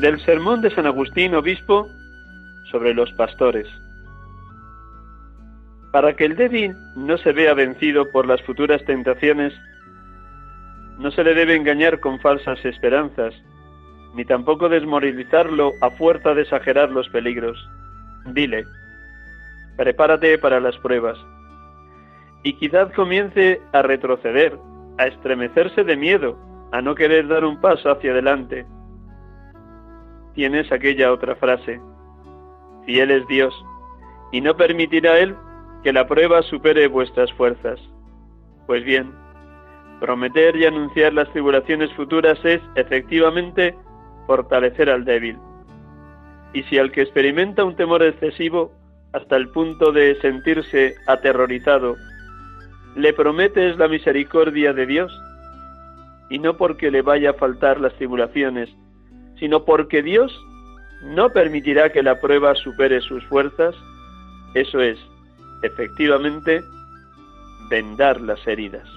Del sermón de San Agustín, obispo, sobre los pastores. Para que el débil no se vea vencido por las futuras tentaciones, no se le debe engañar con falsas esperanzas, ni tampoco desmoralizarlo a fuerza de exagerar los peligros. Dile, prepárate para las pruebas. Y quizás comience a retroceder, a estremecerse de miedo, a no querer dar un paso hacia adelante. Tienes aquella otra frase, fiel es Dios, y no permitirá Él que la prueba supere vuestras fuerzas. Pues bien, prometer y anunciar las tribulaciones futuras es, efectivamente, fortalecer al débil. Y si al que experimenta un temor excesivo, hasta el punto de sentirse aterrorizado, le prometes la misericordia de Dios, y no porque le vaya a faltar las tribulaciones, sino porque Dios no permitirá que la prueba supere sus fuerzas, eso es, efectivamente, vendar las heridas.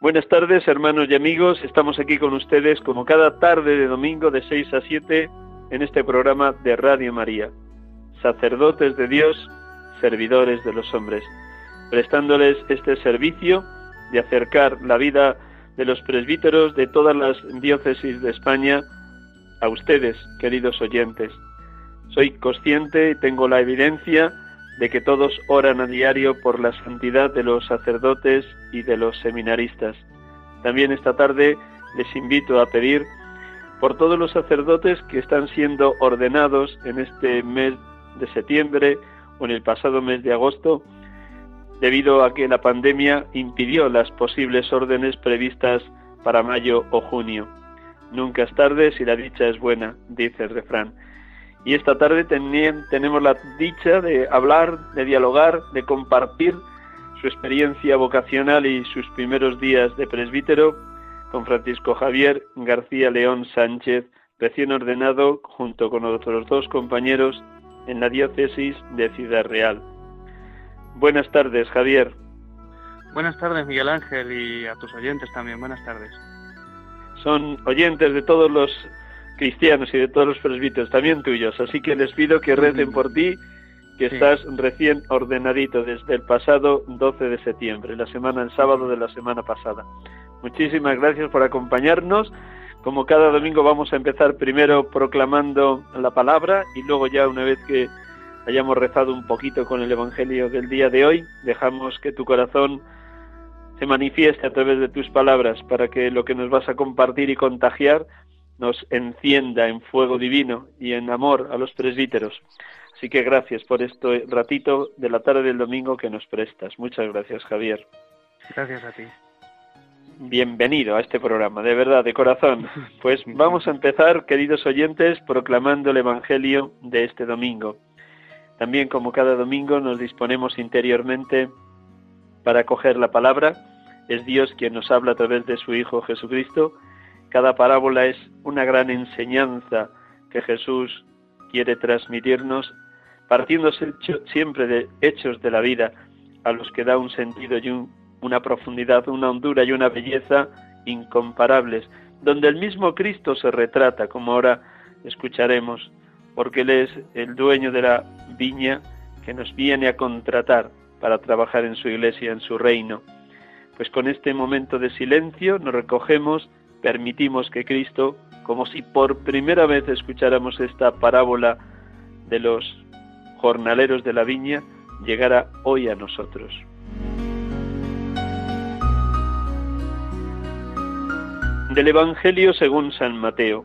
Buenas tardes, hermanos y amigos. Estamos aquí con ustedes como cada tarde de domingo de 6 a 7 en este programa de Radio María. Sacerdotes de Dios, servidores de los hombres, prestándoles este servicio de acercar la vida de los presbíteros de todas las diócesis de España a ustedes, queridos oyentes. Soy consciente y tengo la evidencia de que todos oran a diario por la santidad de los sacerdotes y de los seminaristas. También esta tarde les invito a pedir por todos los sacerdotes que están siendo ordenados en este mes de septiembre o en el pasado mes de agosto, debido a que la pandemia impidió las posibles órdenes previstas para mayo o junio. Nunca es tarde si la dicha es buena, dice el refrán. Y esta tarde tenemos la dicha de hablar, de dialogar, de compartir su experiencia vocacional y sus primeros días de presbítero con Francisco Javier García León Sánchez, recién ordenado junto con otros dos compañeros en la diócesis de Ciudad Real. Buenas tardes, Javier. Buenas tardes, Miguel Ángel, y a tus oyentes también. Buenas tardes. Son oyentes de todos los cristianos y de todos los presbíteros, también tuyos, así que les pido que recen por ti, que Sí. estás recién ordenadito desde el pasado 12 de septiembre, la semana, el sábado de la semana pasada. Muchísimas gracias por acompañarnos. Como cada domingo vamos a empezar primero proclamando la palabra y luego ya una vez que hayamos rezado un poquito con el Evangelio del día de hoy, dejamos que tu corazón se manifieste a través de tus palabras para que lo que nos vas a compartir y contagiar nos encienda en fuego divino y en amor a los presbíteros. Así que gracias por este ratito de la tarde del domingo que nos prestas. Muchas gracias, Javier. Gracias a ti. Bienvenido a este programa, de verdad, de corazón. Pues vamos a empezar, queridos oyentes, proclamando el Evangelio de este domingo. También, como cada domingo, nos disponemos interiormente para coger la palabra es Dios quien nos habla a través de su Hijo Jesucristo. Cada parábola es una gran enseñanza que Jesús quiere transmitirnos, partiéndose siempre de hechos de la vida, a los que da un sentido y una profundidad, una hondura y una belleza incomparables, donde el mismo Cristo se retrata, como ahora escucharemos, porque Él es el dueño de la viña que nos viene a contratar para trabajar en su iglesia, en su reino. Pues con este momento de silencio nos recogemos, permitimos que Cristo, como si por primera vez escucháramos esta parábola de los jornaleros de la viña, llegara hoy a nosotros. Del Evangelio según San Mateo.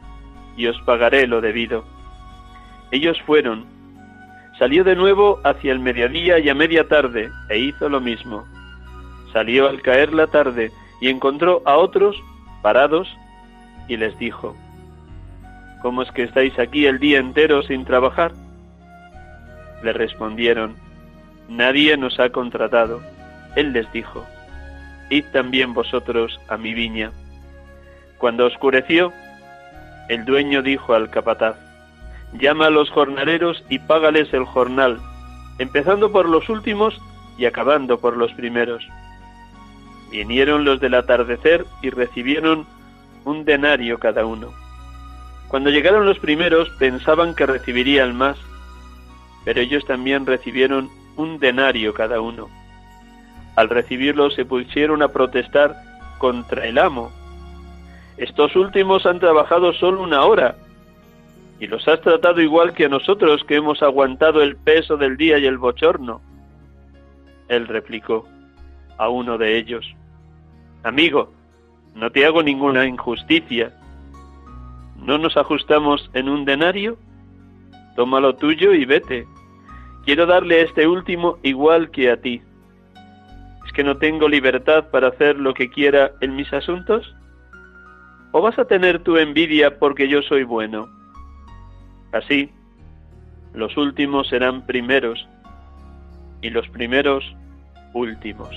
y os pagaré lo debido. Ellos fueron. Salió de nuevo hacia el mediodía y a media tarde e hizo lo mismo. Salió al caer la tarde y encontró a otros parados y les dijo, ¿Cómo es que estáis aquí el día entero sin trabajar? Le respondieron, Nadie nos ha contratado. Él les dijo, Id también vosotros a mi viña. Cuando oscureció, el dueño dijo al capataz, llama a los jornaleros y págales el jornal, empezando por los últimos y acabando por los primeros. Vinieron los del atardecer y recibieron un denario cada uno. Cuando llegaron los primeros pensaban que recibirían más, pero ellos también recibieron un denario cada uno. Al recibirlo se pusieron a protestar contra el amo estos últimos han trabajado solo una hora y los has tratado igual que a nosotros que hemos aguantado el peso del día y el bochorno. Él replicó a uno de ellos, Amigo, no te hago ninguna injusticia. ¿No nos ajustamos en un denario? Toma lo tuyo y vete. Quiero darle a este último igual que a ti. ¿Es que no tengo libertad para hacer lo que quiera en mis asuntos? ¿O vas a tener tu envidia porque yo soy bueno? Así, los últimos serán primeros y los primeros últimos.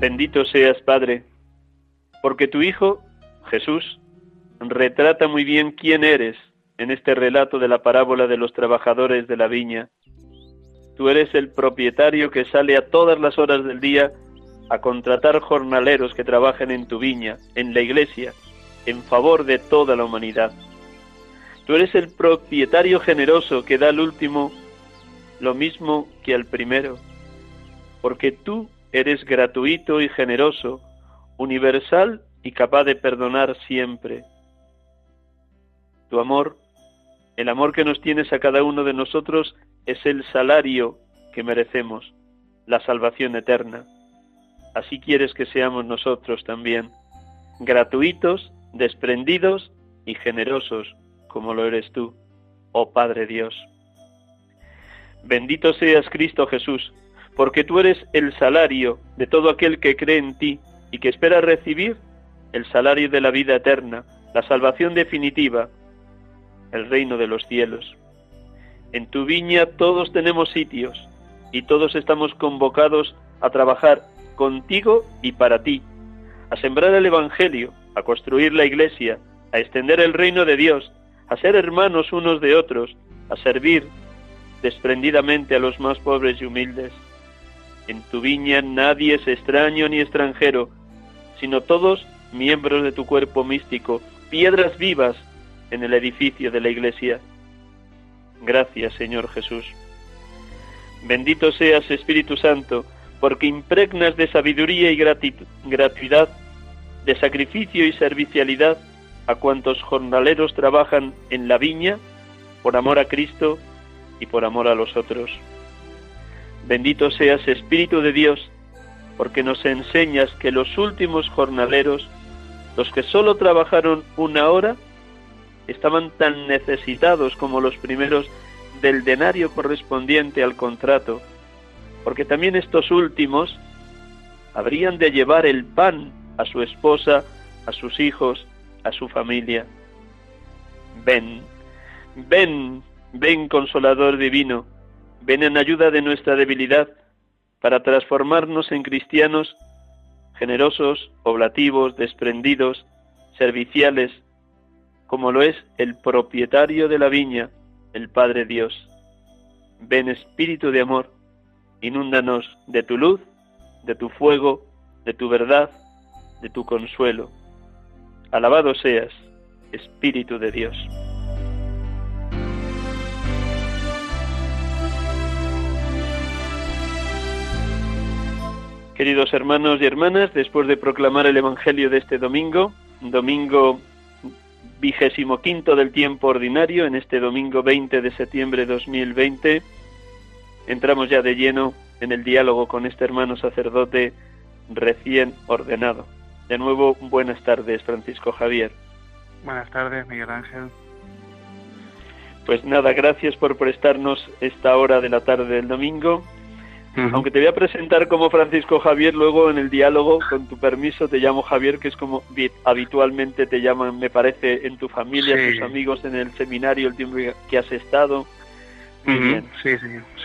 Bendito seas, Padre, porque tu Hijo, Jesús, retrata muy bien quién eres en este relato de la parábola de los trabajadores de la viña Tú eres el propietario que sale a todas las horas del día a contratar jornaleros que trabajen en tu viña, en la iglesia, en favor de toda la humanidad. Tú eres el propietario generoso que da al último lo mismo que al primero, porque tú eres gratuito y generoso, universal y capaz de perdonar siempre. Tu amor, el amor que nos tienes a cada uno de nosotros, es el salario que merecemos, la salvación eterna. Así quieres que seamos nosotros también, gratuitos, desprendidos y generosos, como lo eres tú, oh Padre Dios. Bendito seas Cristo Jesús, porque tú eres el salario de todo aquel que cree en ti y que espera recibir el salario de la vida eterna, la salvación definitiva, el reino de los cielos. En tu viña todos tenemos sitios y todos estamos convocados a trabajar contigo y para ti, a sembrar el Evangelio, a construir la iglesia, a extender el reino de Dios, a ser hermanos unos de otros, a servir desprendidamente a los más pobres y humildes. En tu viña nadie es extraño ni extranjero, sino todos miembros de tu cuerpo místico, piedras vivas en el edificio de la iglesia. Gracias, Señor Jesús. Bendito seas, Espíritu Santo, porque impregnas de sabiduría y gratuidad, de sacrificio y servicialidad a cuantos jornaleros trabajan en la viña por amor a Cristo y por amor a los otros. Bendito seas, Espíritu de Dios, porque nos enseñas que los últimos jornaleros, los que solo trabajaron una hora, estaban tan necesitados como los primeros del denario correspondiente al contrato, porque también estos últimos habrían de llevar el pan a su esposa, a sus hijos, a su familia. Ven, ven, ven consolador divino, ven en ayuda de nuestra debilidad para transformarnos en cristianos generosos, oblativos, desprendidos, serviciales, como lo es el propietario de la viña, el Padre Dios. Ven Espíritu de amor, inúndanos de tu luz, de tu fuego, de tu verdad, de tu consuelo. Alabado seas, Espíritu de Dios. Queridos hermanos y hermanas, después de proclamar el Evangelio de este domingo, domingo vigésimo quinto del tiempo ordinario, en este domingo 20 de septiembre de 2020, entramos ya de lleno en el diálogo con este hermano sacerdote recién ordenado. De nuevo, buenas tardes, Francisco Javier. Buenas tardes, Miguel Ángel. Pues nada, gracias por prestarnos esta hora de la tarde del domingo. Aunque te voy a presentar como Francisco Javier, luego en el diálogo, con tu permiso, te llamo Javier, que es como habitualmente te llaman, me parece, en tu familia, tus amigos en el seminario, el tiempo que has estado. Sí, sí,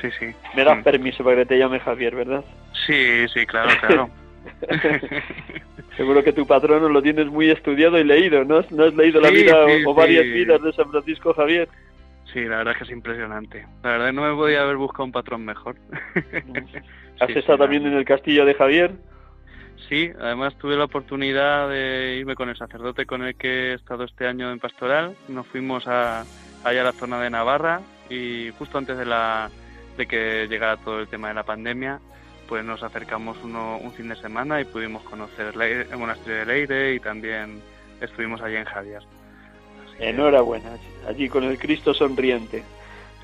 sí, sí. Me das permiso para que te llame Javier, ¿verdad? Sí, sí, claro, claro. Seguro que tu patrono lo tienes muy estudiado y leído, ¿no? ¿No has leído la vida o, varias vidas de San Francisco Javier? Sí, la verdad es que es impresionante. La verdad no me podía haber buscado un patrón mejor. ¿Has estado también en el castillo de Javier? Sí, además tuve la oportunidad de irme con el sacerdote con el que he estado este año en pastoral. Nos fuimos a, allá a la zona de Navarra y justo antes de, la, de que llegara todo el tema de la pandemia, pues nos acercamos uno, un fin de semana y pudimos conocer el monasterio de Leire y también estuvimos allí en Javier. Enhorabuena, allí con el Cristo sonriente.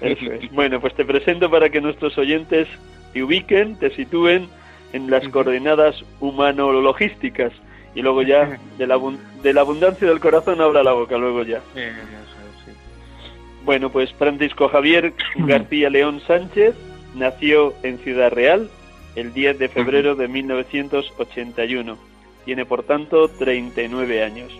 Eso es, Bueno, pues te presento para que nuestros oyentes te ubiquen, te sitúen en las coordenadas humano-logísticas. Y luego ya de la, de la abundancia del corazón habla la boca, luego ya. Bueno, pues Francisco Javier García León Sánchez nació en Ciudad Real el 10 de febrero de 1981. Tiene por tanto 39 años.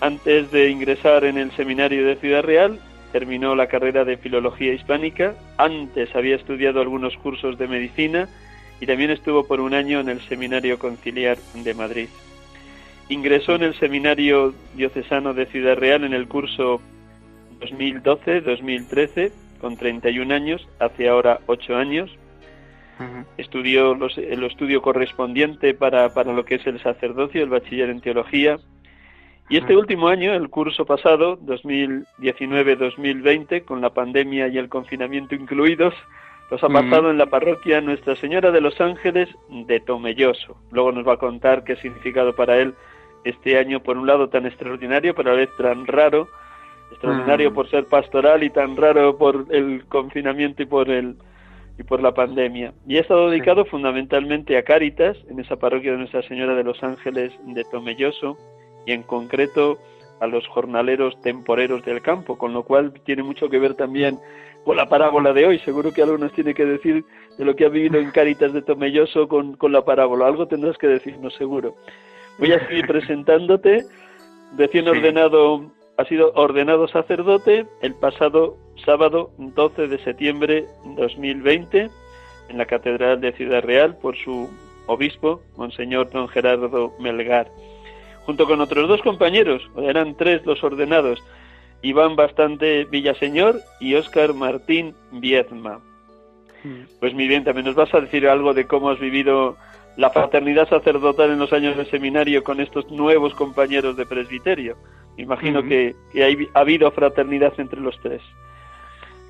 Antes de ingresar en el seminario de Ciudad Real, terminó la carrera de Filología Hispánica. Antes había estudiado algunos cursos de medicina y también estuvo por un año en el Seminario Conciliar de Madrid. Ingresó en el Seminario Diocesano de Ciudad Real en el curso 2012-2013, con 31 años, hace ahora 8 años. Estudió el estudio correspondiente para, para lo que es el sacerdocio, el bachiller en teología, y este último año, el curso pasado, 2019-2020, con la pandemia y el confinamiento incluidos, los ha pasado en la parroquia Nuestra Señora de los Ángeles de Tomelloso. Luego nos va a contar qué significado para él este año, por un lado tan extraordinario, pero a la vez tan raro, extraordinario por ser pastoral y tan raro por el confinamiento y por el y por la pandemia. Y ha estado dedicado fundamentalmente a Cáritas, en esa parroquia de Nuestra Señora de los Ángeles de Tomelloso, y en concreto a los jornaleros temporeros del campo, con lo cual tiene mucho que ver también con la parábola de hoy. Seguro que algo nos tiene que decir de lo que ha vivido en Cáritas de Tomelloso con, con la parábola. Algo tendrás que decirnos, seguro. Voy a seguir presentándote. Recién ordenado, ha sido ordenado sacerdote el pasado sábado 12 de septiembre de 2020 en la Catedral de Ciudad Real por su obispo, Monseñor Don Gerardo Melgar junto con otros dos compañeros, eran tres los ordenados, Iván Bastante Villaseñor y Óscar Martín Viezma. Mm. Pues muy bien, también nos vas a decir algo de cómo has vivido la fraternidad sacerdotal en los años de seminario con estos nuevos compañeros de presbiterio. Imagino que, ha habido fraternidad entre los tres.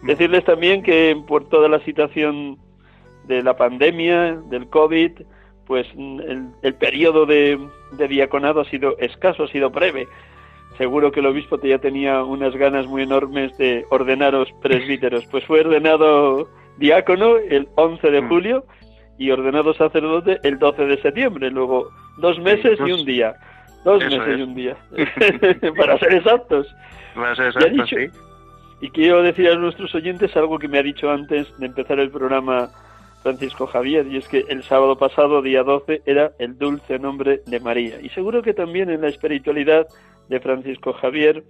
Mm. Decirles también que por toda la situación de la pandemia, del COVID, pues el, periodo de, diaconado ha sido escaso, ha sido breve. seguro que el obispo ya tenía unas ganas muy enormes de ordenaros presbíteros. Pues fue ordenado diácono el 11 de mm. julio y ordenado sacerdote el 12 de septiembre. Luego dos meses y un día. Dos meses y un día. Para ser exactos. Para ser exactos, sí. Y quiero decir a nuestros oyentes algo que me ha dicho antes de empezar el programa Francisco Javier, y es que el sábado pasado, día 12, era el dulce nombre de María. Y seguro que también en la espiritualidad de Francisco Javier,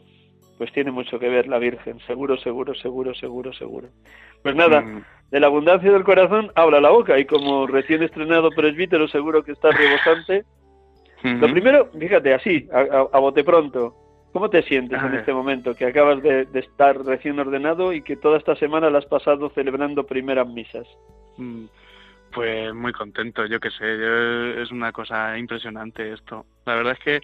pues tiene mucho que ver la Virgen, seguro, seguro, seguro, seguro, seguro. Pues nada, mm. de la abundancia del corazón habla la boca, y como recién estrenado presbítero, seguro que está rebosante. Lo primero, fíjate, así, a bote pronto, ¿Cómo te sientes en este momento que acabas de, estar recién ordenado y que toda esta semana la has pasado celebrando primeras misas? Pues muy contento, yo qué sé, es una cosa impresionante esto. La verdad es que,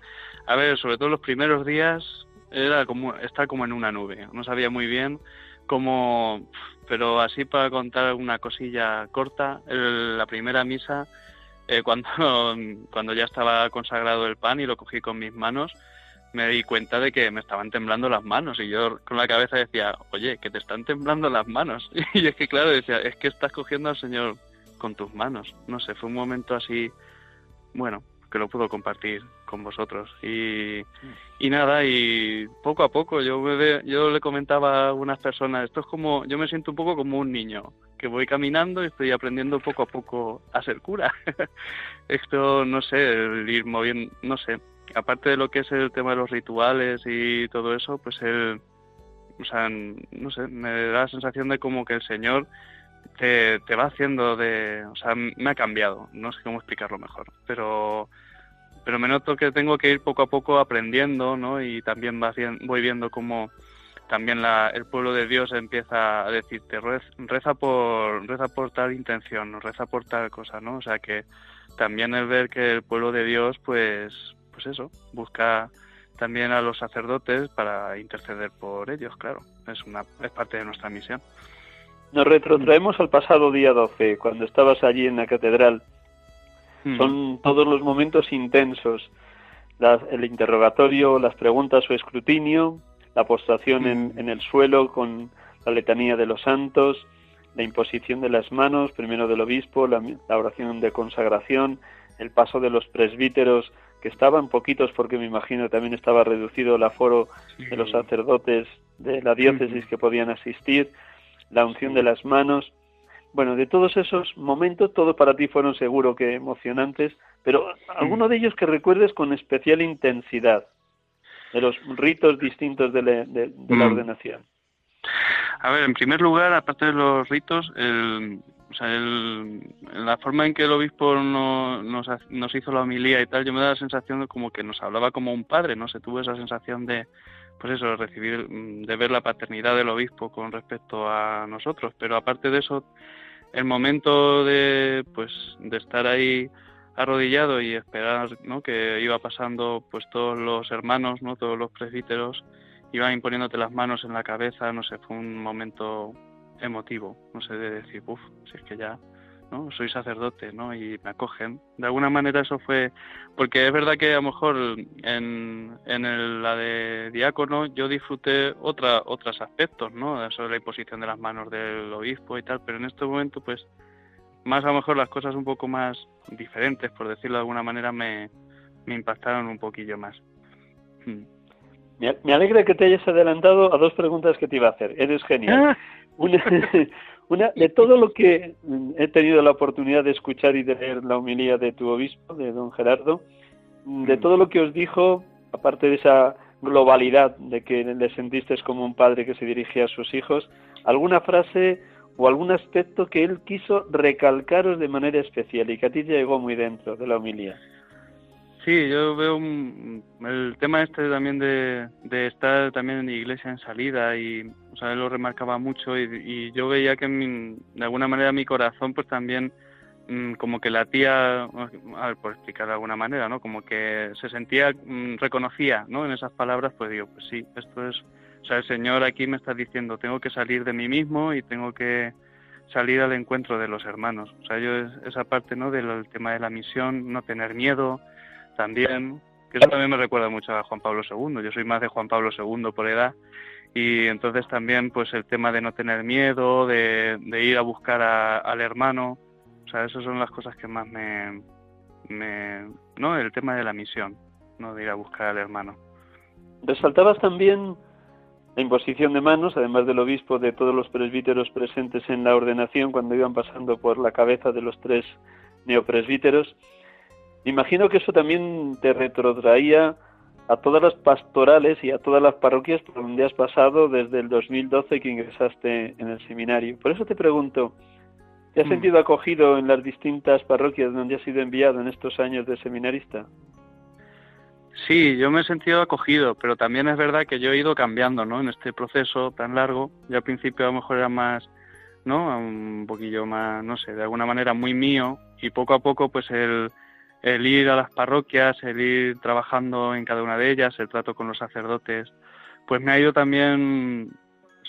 a ver, sobre todo los primeros días era como como en una nube, no sabía muy bien cómo, pero así para contar una cosilla corta, la primera misa, eh, cuando, cuando ya estaba consagrado el pan y lo cogí con mis manos, me di cuenta de que me estaban temblando las manos y yo con la cabeza decía, oye, que te están temblando las manos. Y es que claro, decía, es que estás cogiendo al Señor con tus manos. No sé, fue un momento así, bueno, que lo puedo compartir con vosotros. Y, y nada, y poco a poco yo, me yo le comentaba a algunas personas, esto es como, yo me siento un poco como un niño, que voy caminando y estoy aprendiendo poco a poco a ser cura. esto, no sé, el ir moviendo, no sé, aparte de lo que es el tema de los rituales y todo eso, pues él, o sea, no sé, me da la sensación de como que el Señor te, te va haciendo de, o sea, me ha cambiado, no sé cómo explicarlo mejor, pero pero me noto que tengo que ir poco a poco aprendiendo, ¿no? Y también voy viendo cómo también la, el pueblo de Dios empieza a decirte reza por reza por tal intención, reza por tal cosa, ¿no? O sea que también el ver que el pueblo de Dios, pues pues eso, busca también a los sacerdotes para interceder por ellos, claro. Es, una, es parte de nuestra misión. Nos retrotraemos al pasado día 12, cuando estabas allí en la catedral. Hmm. Son todos los momentos intensos. el interrogatorio, las preguntas o escrutinio, la postración en, hmm. en, el suelo con la letanía de los santos, la imposición de las manos, primero del obispo, la oración de consagración, el paso de los presbíteros que estaban poquitos porque me imagino también estaba reducido el aforo de los sacerdotes de la diócesis que podían asistir, la unción de las manos. Bueno, de todos esos momentos, todos para ti fueron seguro que emocionantes, pero alguno de ellos que recuerdes con especial intensidad, de los ritos distintos de la, de, la mm. ordenación. A ver, en primer lugar, aparte de los ritos, el, o sea, el, la forma en que el obispo nos, nos, hizo la homilía y tal, yo me da la sensación de como que nos hablaba como un padre, ¿no? Se tuvo esa sensación de, pues eso, recibir, de ver la paternidad del obispo con respecto a nosotros. Pero aparte de eso, el momento de, pues, de estar ahí arrodillado y esperar, ¿no? Que iba pasando, pues, todos los hermanos, ¿no? Todos los presbíteros iban imponiéndote las manos en la cabeza, no sé, fue un momento emotivo, no sé, de decir, uff, si es que ya, ¿no? Soy sacerdote, ¿no? Y me acogen. De alguna manera eso fue, porque es verdad que a lo mejor en, en la de diácono yo disfruté otra, otros aspectos, ¿no? Sobre la imposición de las manos del obispo y tal, pero en este momento, pues, más a lo mejor las cosas un poco más diferentes, por decirlo de alguna manera, me, me impactaron un poquillo más. Hmm. Me alegra que te hayas adelantado a dos preguntas que te iba a hacer. Eres genial. Ah. Una, de todo lo que he tenido la oportunidad de escuchar y de leer la homilía de tu obispo, de don Gerardo, de mm. todo lo que os dijo, aparte de esa globalidad de que le sentiste como un padre que se dirigía a sus hijos, alguna frase o algún aspecto que él quiso recalcaros de manera especial y que a ti te llegó muy dentro de la homilía. Sí, yo veo el tema este también de, estar también en iglesia en salida y, o sea, él lo remarcaba mucho y, yo veía que de alguna manera mi corazón pues también mm, como que latía, a ver, por explicar de alguna manera, ¿no? Como que se sentía, mm, reconocía, ¿no? En esas palabras, pues digo, pues sí, esto es, o sea, el Señor aquí me está diciendo, tengo que salir de mí mismo y tengo que salir al encuentro de los hermanos. O sea, yo esa parte, ¿no? Del tema de la misión, no tener miedo, también, Que eso también me recuerda mucho a Juan Pablo II. Yo soy más de Juan Pablo II por edad y entonces también pues el tema de no tener miedo, de, ir a buscar al hermano, o sea, esas son las cosas que más me, me, ¿no? El tema de la misión, ¿no? De ir a buscar al hermano. Resaltabas también la imposición de manos, además del obispo, de todos los presbíteros presentes en la ordenación cuando iban pasando por la cabeza de los tres neopresbíteros. Imagino que eso también te retrotraía a todas las pastorales y a todas las parroquias por donde has pasado desde el 2012 que ingresaste en el seminario. Por eso te pregunto, ¿te has mm. sentido acogido en las distintas parroquias donde has sido enviado en estos años de seminarista? Sí, yo me he sentido acogido, pero también es verdad que yo he ido cambiando, ¿no? En este proceso tan largo, yo al principio a lo mejor era más, ¿no? Un poquillo más, no sé, de alguna manera muy mío y poco a poco pues el, el ir a las parroquias, el ir trabajando en cada una de ellas, el trato con los sacerdotes, pues me ha ido también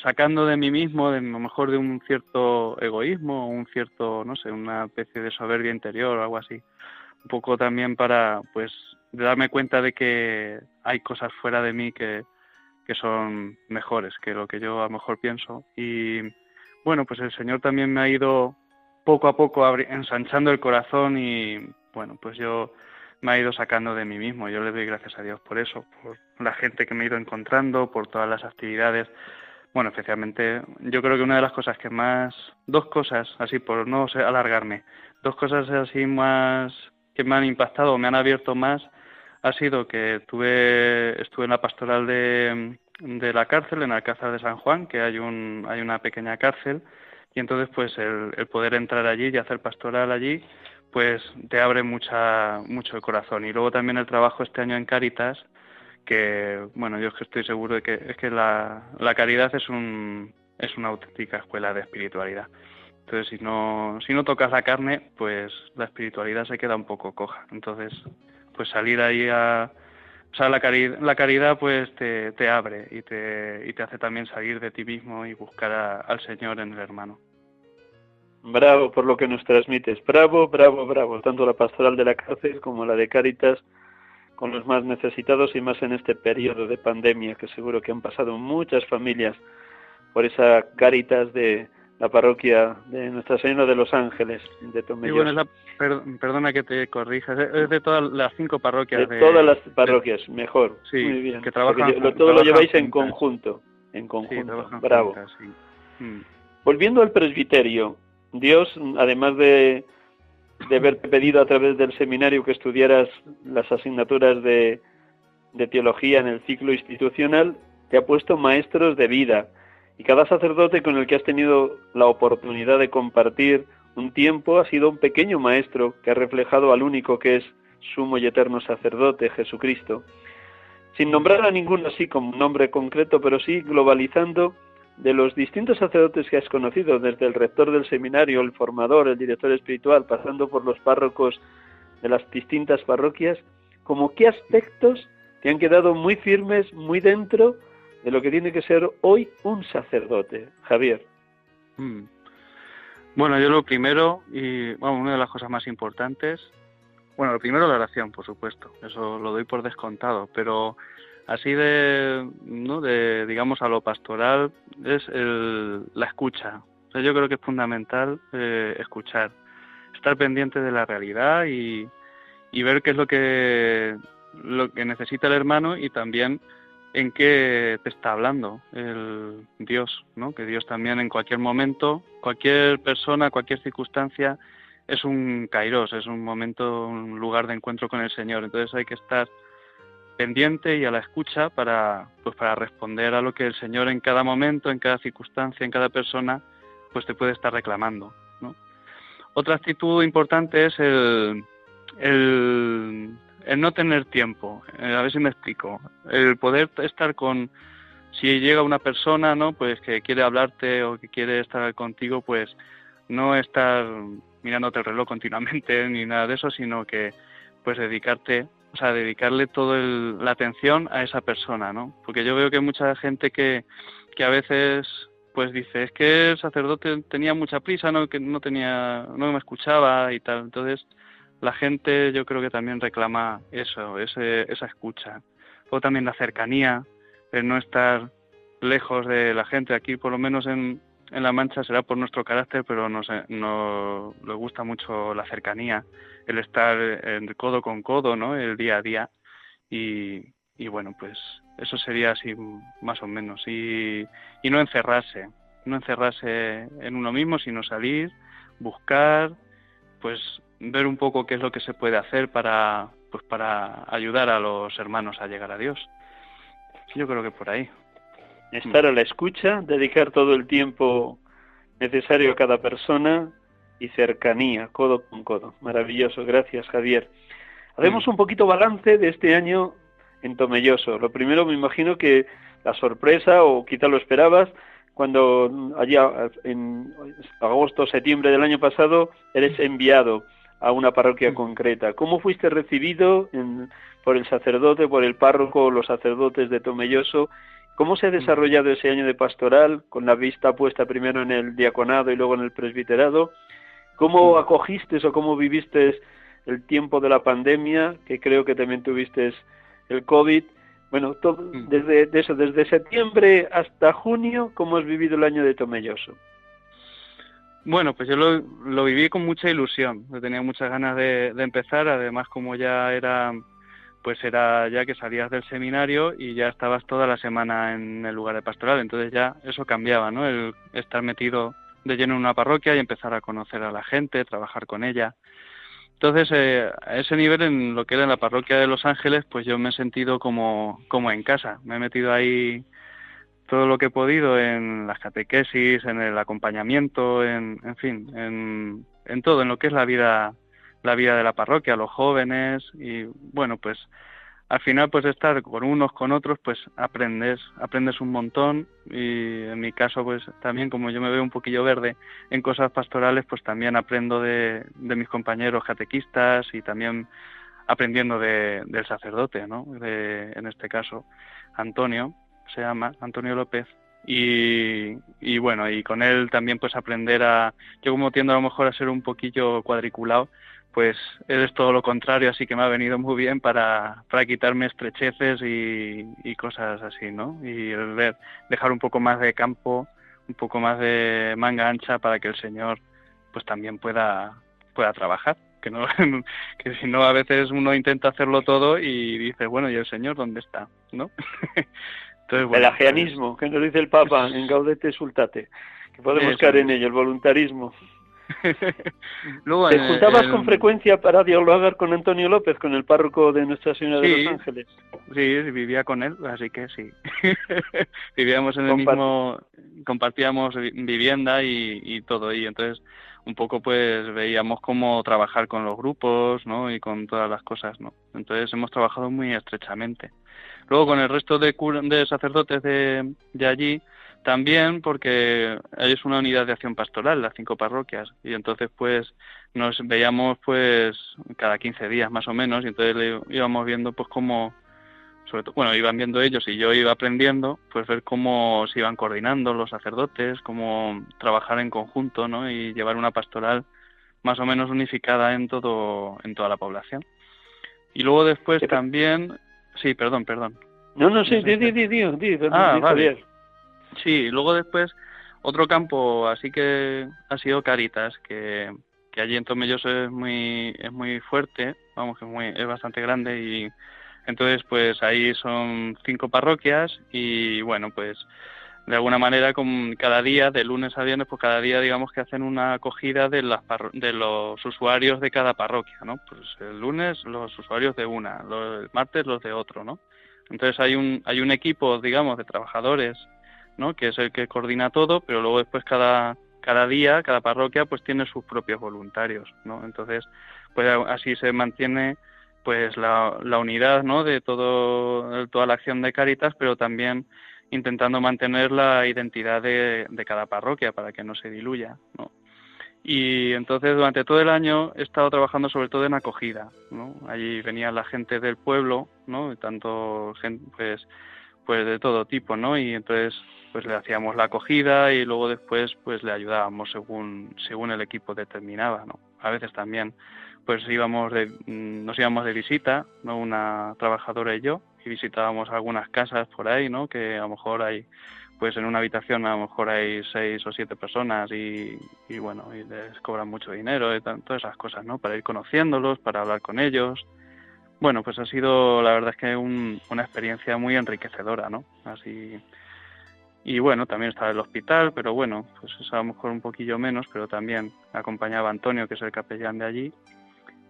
sacando de mí mismo, de a lo mejor de un cierto egoísmo, un cierto, no sé, una especie de soberbia interior o algo así. Un poco también para, pues, darme cuenta de que hay cosas fuera de mí que, que son mejores que lo que yo a lo mejor pienso. Y bueno, pues el Señor también me ha ido poco a poco ensanchando el corazón y bueno, pues yo me ha ido sacando de mí mismo. Yo le doy gracias a Dios por eso, por la gente que me he ido encontrando, por todas las actividades. Bueno, especialmente yo creo que una de las cosas que más, dos cosas, así por no alargarme, dos cosas así más que me han impactado, me han abierto más, ha sido que tuve, estuve en la pastoral de, de la cárcel, en Alcázar de San Juan, que hay, un, hay una pequeña cárcel, y entonces pues el, el poder entrar allí y hacer pastoral allí, pues te abre mucha, mucho el corazón. Y luego también el trabajo este año en Caritas, que bueno, yo es que estoy seguro de que es que la, la caridad es un es una auténtica escuela de espiritualidad. Entonces, si no si no tocas la carne, pues la espiritualidad se queda un poco coja. Entonces, pues salir ahí a o sea, la caridad, la caridad pues te, te abre y te, y te hace también salir de ti mismo y buscar al Señor en el hermano. Bravo por lo que nos transmites. Bravo, bravo, bravo. Tanto la pastoral de la cárcel como la de Cáritas con los más necesitados y más en este periodo de pandemia que seguro que han pasado muchas familias por esa Cáritas de la parroquia de Nuestra Señora de los Ángeles de Tomelloso. perdona que te corrijas, es de todas las cinco parroquias. De, todas las parroquias, mejor. Sí, Muy bien. Que trabajan, todo lo lleváis en conjunto. En conjunto. Bravo. Mm. Volviendo al presbiterio, Dios, además de, de haberte pedido a través del seminario que estudiaras las asignaturas de, de teología en el ciclo institucional, te ha puesto maestros de vida. Y cada sacerdote con el que has tenido la oportunidad de compartir un tiempo ha sido un pequeño maestro que ha reflejado al único que es sumo y eterno sacerdote, Jesucristo. Sin nombrar a ninguno así como nombre concreto, pero sí globalizando de los distintos sacerdotes que has conocido, desde el rector del seminario, el formador, el director espiritual, pasando por los párrocos de las distintas parroquias, como qué aspectos te han quedado muy firmes, muy dentro de lo que tiene que ser hoy un sacerdote, Javier. Mm. Bueno, yo lo primero, y bueno, una de las cosas más importantes, bueno, lo primero la oración, por supuesto, eso lo doy por descontado, pero así de, ¿no? de digamos a lo pastoral es el, la escucha. yo creo que es fundamental eh, escuchar, estar pendiente de la realidad y, y ver qué es lo que lo que necesita el hermano y también en qué te está hablando el Dios, ¿no? Que Dios también en cualquier momento, cualquier persona, cualquier circunstancia es un kairos, es un momento, un lugar de encuentro con el Señor. Entonces hay que estar pendiente y a la escucha para, pues para responder a lo que el Señor en cada momento, en cada circunstancia, en cada persona, pues te puede estar reclamando. Otra actitud importante es el, el, no tener tiempo, eh, a ver si me explico, el poder estar con, si llega una persona, ¿no? Pues que quiere hablarte o que quiere estar contigo, pues no estar mirándote el reloj continuamente ni nada de eso, sino que pues dedicarte o sea, dedicarle toda la atención a esa persona, ¿no? Porque yo veo que mucha gente que, que a veces pues dice, es que el sacerdote tenía mucha prisa, ¿no? que no tenía, no me escuchaba y tal. Entonces, la gente yo creo que también reclama eso, ese, esa escucha. O también la cercanía, el no estar lejos de la gente. Aquí, por lo menos en, en La Mancha, será por nuestro carácter, pero nos, nos, nos gusta mucho la cercanía, el estar en codo con codo, ¿no? El día a día. Y, y bueno, pues eso sería así más o menos. Y, y no encerrarse, no encerrarse en uno mismo, sino salir, buscar, pues ver un poco qué es lo que se puede hacer para, pues para ayudar a los hermanos a llegar a Dios. Yo creo que por ahí. Estar a la escucha, dedicar todo el tiempo necesario a cada persona y cercanía, codo con codo. Maravilloso, gracias Javier. Haremos mm. un poquito balance de este año en Tomelloso. Lo primero me imagino que la sorpresa, o quizá lo esperabas, cuando allá en agosto, septiembre del año pasado eres enviado a una parroquia concreta. ¿Cómo fuiste recibido por el sacerdote, por el párroco, los sacerdotes de Tomelloso? ¿Cómo se ha desarrollado ese año de pastoral, con la vista puesta primero en el diaconado y luego en el presbiterado? ¿Cómo acogiste o cómo viviste el tiempo de la pandemia, que creo que también tuviste el COVID? Bueno, todo, mm. desde eso, desde septiembre hasta junio, ¿cómo has vivido el año de Tomelloso? Bueno, pues yo lo, viví con mucha ilusión. tenía muchas ganas de, empezar. Además, como ya era, pues era ya que salías del seminario y ya estabas toda la semana en el lugar de pastoral. Entonces ya eso cambiaba, ¿no? El estar metido de lleno en una parroquia y empezar a conocer a la gente, trabajar con ella. Entonces, eh, a ese nivel, en lo que era la parroquia de Los Ángeles, pues yo me he sentido como, como en casa. Me he metido ahí todo lo que he podido en las catequesis, en el acompañamiento, en, en fin, en, en todo, en lo que es la vida, la vida de la parroquia, los jóvenes y bueno, pues al final pues estar con unos con otros pues aprendes aprendes un montón. Y en mi caso pues también como yo me veo un poquillo verde en cosas pastorales pues también aprendo de, de mis compañeros catequistas y también aprendiendo de, del sacerdote no de, en este caso Antonio se llama Antonio López. Y, y bueno y con él también pues aprender a yo como tiendo a lo mejor a ser un poquillo cuadriculado pues eres todo lo contrario, así que me ha venido muy bien para, para quitarme estrecheces y, y cosas así, ¿no? Y el ver, dejar un poco más de campo, un poco más de manga ancha para que el Señor pues también pueda, pueda trabajar. Que, no, que si no, a veces uno intenta hacerlo todo y dice, bueno, ¿y el Señor dónde está? ¿No? Entonces, el ajeanismo, que nos dice el Papa en Gaudete Sultate, que podemos caer en ello, el voluntarismo. ¿Te juntabas con frecuencia para dialogar con Antonio López, con el párroco de Nuestra Señora de Los Ángeles? Sí, vivía con él, así que sí. Vivíamos en el mismo, compartíamos vivienda y, todo, y entonces un poco pues veíamos cómo trabajar con los grupos, ¿no? Y con todas las cosas, ¿no? Entonces hemos trabajado muy estrechamente. Luego con el resto de, de sacerdotes de, de allí, también porque es una unidad de acción pastoral, las cinco parroquias, y entonces pues nos veíamos pues cada 15 días más o menos, y entonces íbamos viendo pues cómo, sobre todo, bueno, iban viendo ellos y yo iba aprendiendo, pues ver cómo se iban coordinando los sacerdotes, cómo trabajar en conjunto, ¿no? Y llevar una pastoral más o menos unificada en todo, en toda la población. Y luego después también, sí, perdón, perdón. No, no, sí, di, di, di, di, ah, vale. Sí, luego después otro campo así que ha sido Caritas, que, que allí en Tomelloso es muy, es muy fuerte, vamos que es, muy, es bastante grande y entonces pues ahí son cinco parroquias y bueno pues de alguna manera con cada día de lunes a viernes pues cada día digamos que hacen una acogida de las de los usuarios de cada parroquia no pues el lunes los usuarios de una el martes los de otro no entonces hay un hay un equipo digamos de trabajadores ¿no? que es el que coordina todo, pero luego después cada, cada día, cada parroquia, pues tiene sus propios voluntarios, ¿no? Entonces, pues así se mantiene pues la, la unidad, ¿no? De todo, toda la acción de Caritas, pero también intentando mantener la identidad de, de cada parroquia para que no se diluya, ¿no? Y entonces durante todo el año he estado trabajando sobre todo en acogida, ¿no? Allí venía la gente del pueblo, ¿no? Tanto gente, pues, pues de todo tipo, ¿no? Y entonces pues le hacíamos la acogida y luego después pues le ayudábamos según según el equipo determinaba, ¿no? A veces también pues íbamos de, mm, nos íbamos de visita, ¿no? una trabajadora y yo, y visitábamos algunas casas por ahí, ¿no? Que a lo mejor hay, pues en una habitación a lo mejor hay seis o siete personas y, y bueno, y les cobran mucho dinero y todas esas cosas, ¿no? Para ir conociéndolos, para hablar con ellos. Bueno, pues ha sido, la verdad es que una experiencia muy enriquecedora, ¿no? Así, y bueno, también estaba en el hospital, pero bueno, pues a lo mejor un poquillo menos, pero también acompañaba a Antonio, que es el capellán de allí,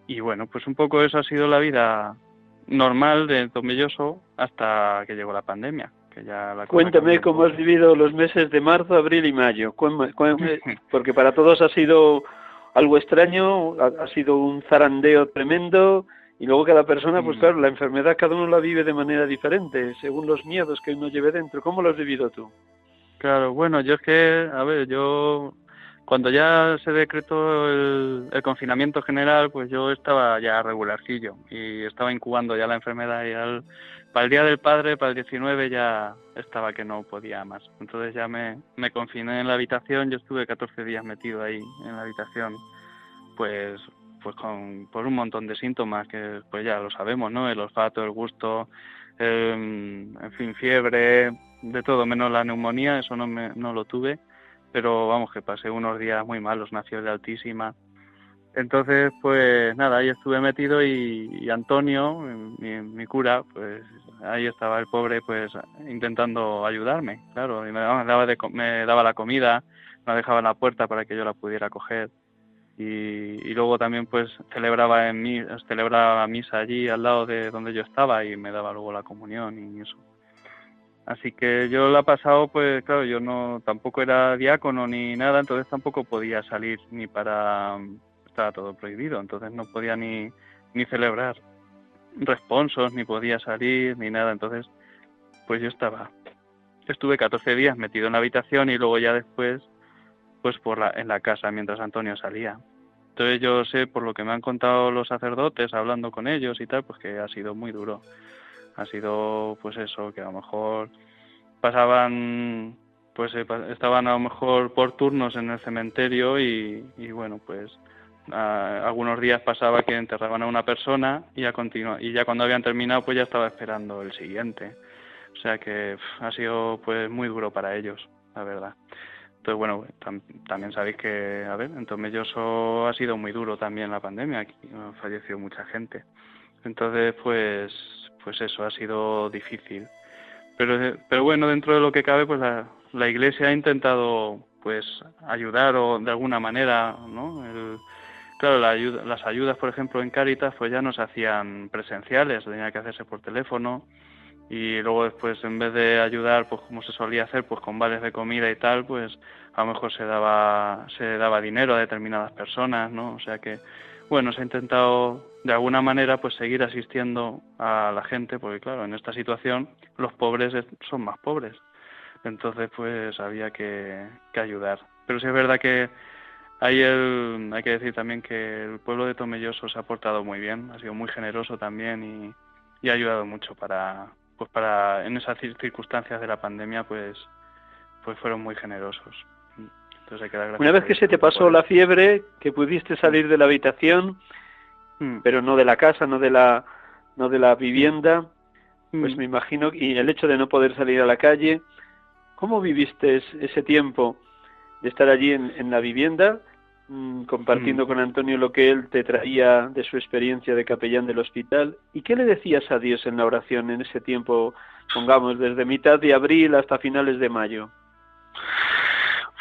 y bueno, pues un poco eso ha sido la vida normal de Tomelloso hasta que llegó la pandemia. Que ya la Cuéntame cómo has vivido los meses de marzo, abril y mayo, porque para todos ha sido algo extraño, ha, sido un zarandeo tremendo y luego cada persona, pues mm. claro, la enfermedad cada uno la vive de manera diferente, según los miedos que uno lleve dentro. ¿Cómo lo has vivido tú? Claro, bueno, yo es que, a ver, yo cuando ya se decretó el, confinamiento general, pues yo estaba ya regularcillo y estaba incubando ya la enfermedad y al, para el Día del Padre, para el 19, ya estaba que no podía más. Entonces ya me, me confiné en la habitación, yo estuve 14 días metido ahí en la habitación, pues pues con por un montón de síntomas que pues ya lo sabemos, ¿no? El olfato, el gusto, em, en fin, fiebre, de todo menos la neumonía, eso no, me, no lo tuve pero vamos que pasé unos días muy malos, nació de altísima. Entonces, pues nada, ahí estuve metido y, Antonio, mi, cura, pues ahí estaba el pobre, pues intentando ayudarme, claro, y me daba, me daba la comida, me dejaba en la puerta para que yo la pudiera coger. Y, luego también pues celebraba en mí, celebraba misa allí al lado de donde yo estaba y me daba luego la comunión y eso. Así que yo la he pasado, pues claro, yo no tampoco era diácono ni nada, entonces tampoco podía salir ni para estaba todo prohibido, entonces no podía ni ni celebrar responsos, ni podía salir ni nada, entonces pues yo estaba estuve 14 días metido en la habitación y luego ya después pues por la en la casa mientras Antonio salía. Entonces yo sé por lo que me han contado los sacerdotes hablando con ellos y tal, pues que ha sido muy duro ha sido pues eso, que a lo mejor pasaban, pues eh, estaban a lo mejor por turnos en el cementerio y, bueno, pues algunos días pasaba que enterraban a una persona y, a y ya cuando habían terminado pues ya estaba esperando el siguiente. O sea que ha sido pues muy duro para ellos, la verdad. Entonces, bueno, también sabéis que, a ver, en Tomelloso ha sido muy duro también la pandemia, aquí ha fallecido mucha gente. Entonces, pues, pues eso ha sido difícil. Pero, pero bueno, dentro de lo que cabe, pues la, la Iglesia ha intentado pues ayudar o de alguna manera, ¿no? claro, la ayuda, las ayudas, por ejemplo, en Cáritas, pues ya no se hacían presenciales, tenía que hacerse por teléfono y luego después en vez de ayudar, pues como se solía hacer, pues con vales de comida y tal, pues a lo mejor se daba se daba dinero a determinadas personas, ¿no? O sea que bueno, se ha intentado de alguna manera pues seguir asistiendo a la gente, porque claro, en esta situación los pobres son más pobres. Entonces pues había que, ayudar. Pero sí es verdad que hay, el, hay que decir también que el pueblo de Tomelloso se ha portado muy bien, ha sido muy generoso también y, y ha ayudado mucho para, pues para, en esas circunstancias de la pandemia pues, pues fueron muy generosos. Una vez que se te pasó la fiebre, que pudiste salir de la habitación, mm. pero no de la casa, no de la, no de la vivienda, pues mm. me imagino, y el hecho de no poder salir a la calle, ¿cómo viviste ese tiempo de estar allí en, la vivienda, mm, compartiendo con Antonio lo que él te traía de su experiencia de capellán del hospital? ¿Y qué le decías a Dios en la oración en ese tiempo, pongamos, desde mitad de abril hasta finales de mayo?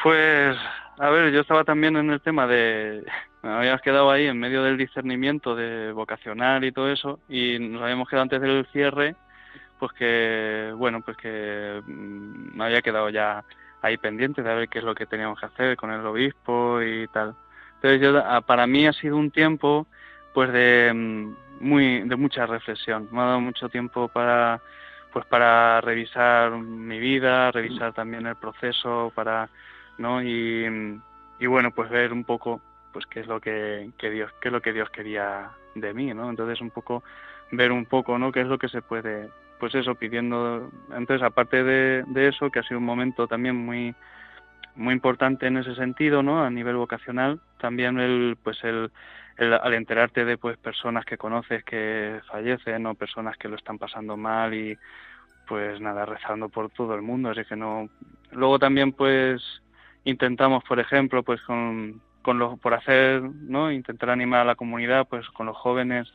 Pues, a ver, yo estaba también en el tema de, me habíamos quedado ahí en medio del discernimiento de vocacional y todo eso, y nos habíamos quedado antes del cierre, pues que, bueno, pues que mm, me había quedado ya ahí pendiente de ver qué es lo que teníamos que hacer con el obispo y tal. Entonces, yo, para mí ha sido un tiempo, pues de mm, muy, de mucha reflexión. Me ha dado mucho tiempo para, pues para revisar mi vida, revisar también el proceso, para ¿no? Y, y bueno, pues ver un poco pues qué es lo que, que, Dios qué es lo que Dios quería de mí, ¿no? Entonces un poco ver un poco, ¿no? qué es lo que se puede pues eso pidiendo entonces aparte de, eso que ha sido un momento también muy muy importante en ese sentido, ¿no? A nivel vocacional, también el, pues el, al enterarte de pues personas que conoces que fallecen o personas que lo están pasando mal y pues nada rezando por todo el mundo así que no luego también pues intentamos por ejemplo pues con con los por hacer no intentar animar a la comunidad pues con los jóvenes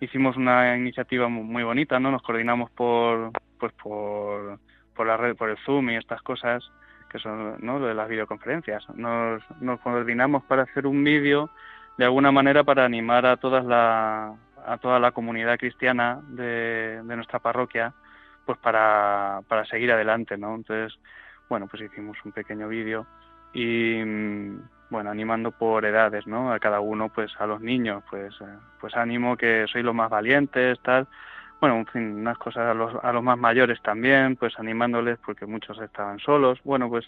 hicimos una iniciativa muy bonita no nos coordinamos por pues por por la red por el zoom y estas cosas que son no de las videoconferencias. Nos nos coordinamos para hacer un vídeo de alguna manera para animar a toda la a toda la comunidad cristiana de, de nuestra parroquia pues para, para seguir adelante no entonces bueno pues hicimos un pequeño vídeo y bueno animando por edades no a cada uno pues a los niños pues eh, pues ánimo que sois los más valientes tal bueno en fin unas cosas a los a los más mayores también pues animándoles porque muchos estaban solos bueno pues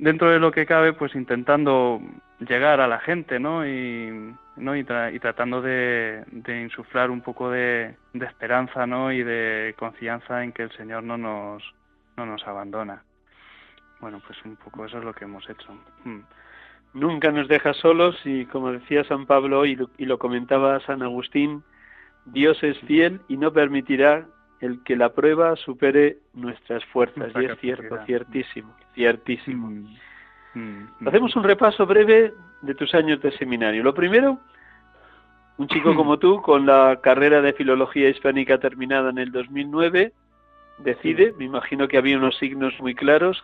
dentro de lo que cabe, pues intentando llegar a la gente, ¿no? Y, ¿no? y, tratando de, insuflar un poco de, esperanza, ¿no? Y de confianza en que el Señor no nos, no nos abandona. Bueno, pues un poco eso es lo que hemos hecho. Hmm. Nunca nos deja solos y como decía San Pablo y lo, y lo comentaba San Agustín, Dios es fiel y no permitirá el que la prueba supere nuestras fuerzas. y es cierto, ciertísimo, ciertísimo. Mm, mm, mm. Hacemos un repaso breve de tus años de seminario. Lo primero, un chico como tú, con la carrera de Filología Hispánica terminada en el 2009, decide, me imagino que había unos signos muy claros,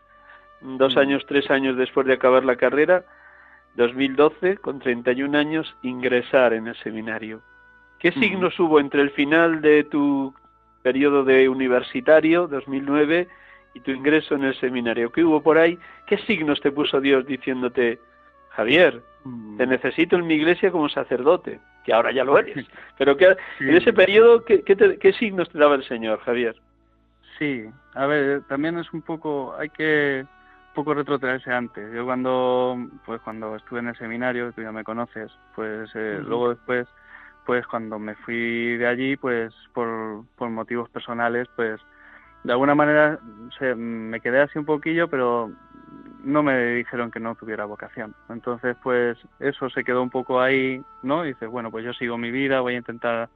dos años, tres años después de acabar la carrera, 2012, con 31 años, ingresar en el seminario. ¿Qué signos hubo entre el final de tu periodo de universitario, 2009, y tu ingreso en el seminario. ¿Qué hubo por ahí? ¿Qué signos te puso Dios diciéndote, Javier, te mm. necesito en mi iglesia como sacerdote? Que ahora ya lo eres. Pero que, en ese periodo, ¿qué, qué, signos te daba el Señor, Javier? Sí, a ver, también es un poco, hay que poco retrotraerse antes. Yo cuando, pues cuando estuve en el seminario, tú ya me conoces, pues eh, luego después pues cuando me fui de allí, pues por, por motivos personales, pues de alguna manera se, me quedé así un poquillo, pero no me dijeron que no tuviera vocación. Entonces, pues eso se quedó un poco ahí, ¿no? Y dices, bueno, pues yo sigo mi vida, voy a intentar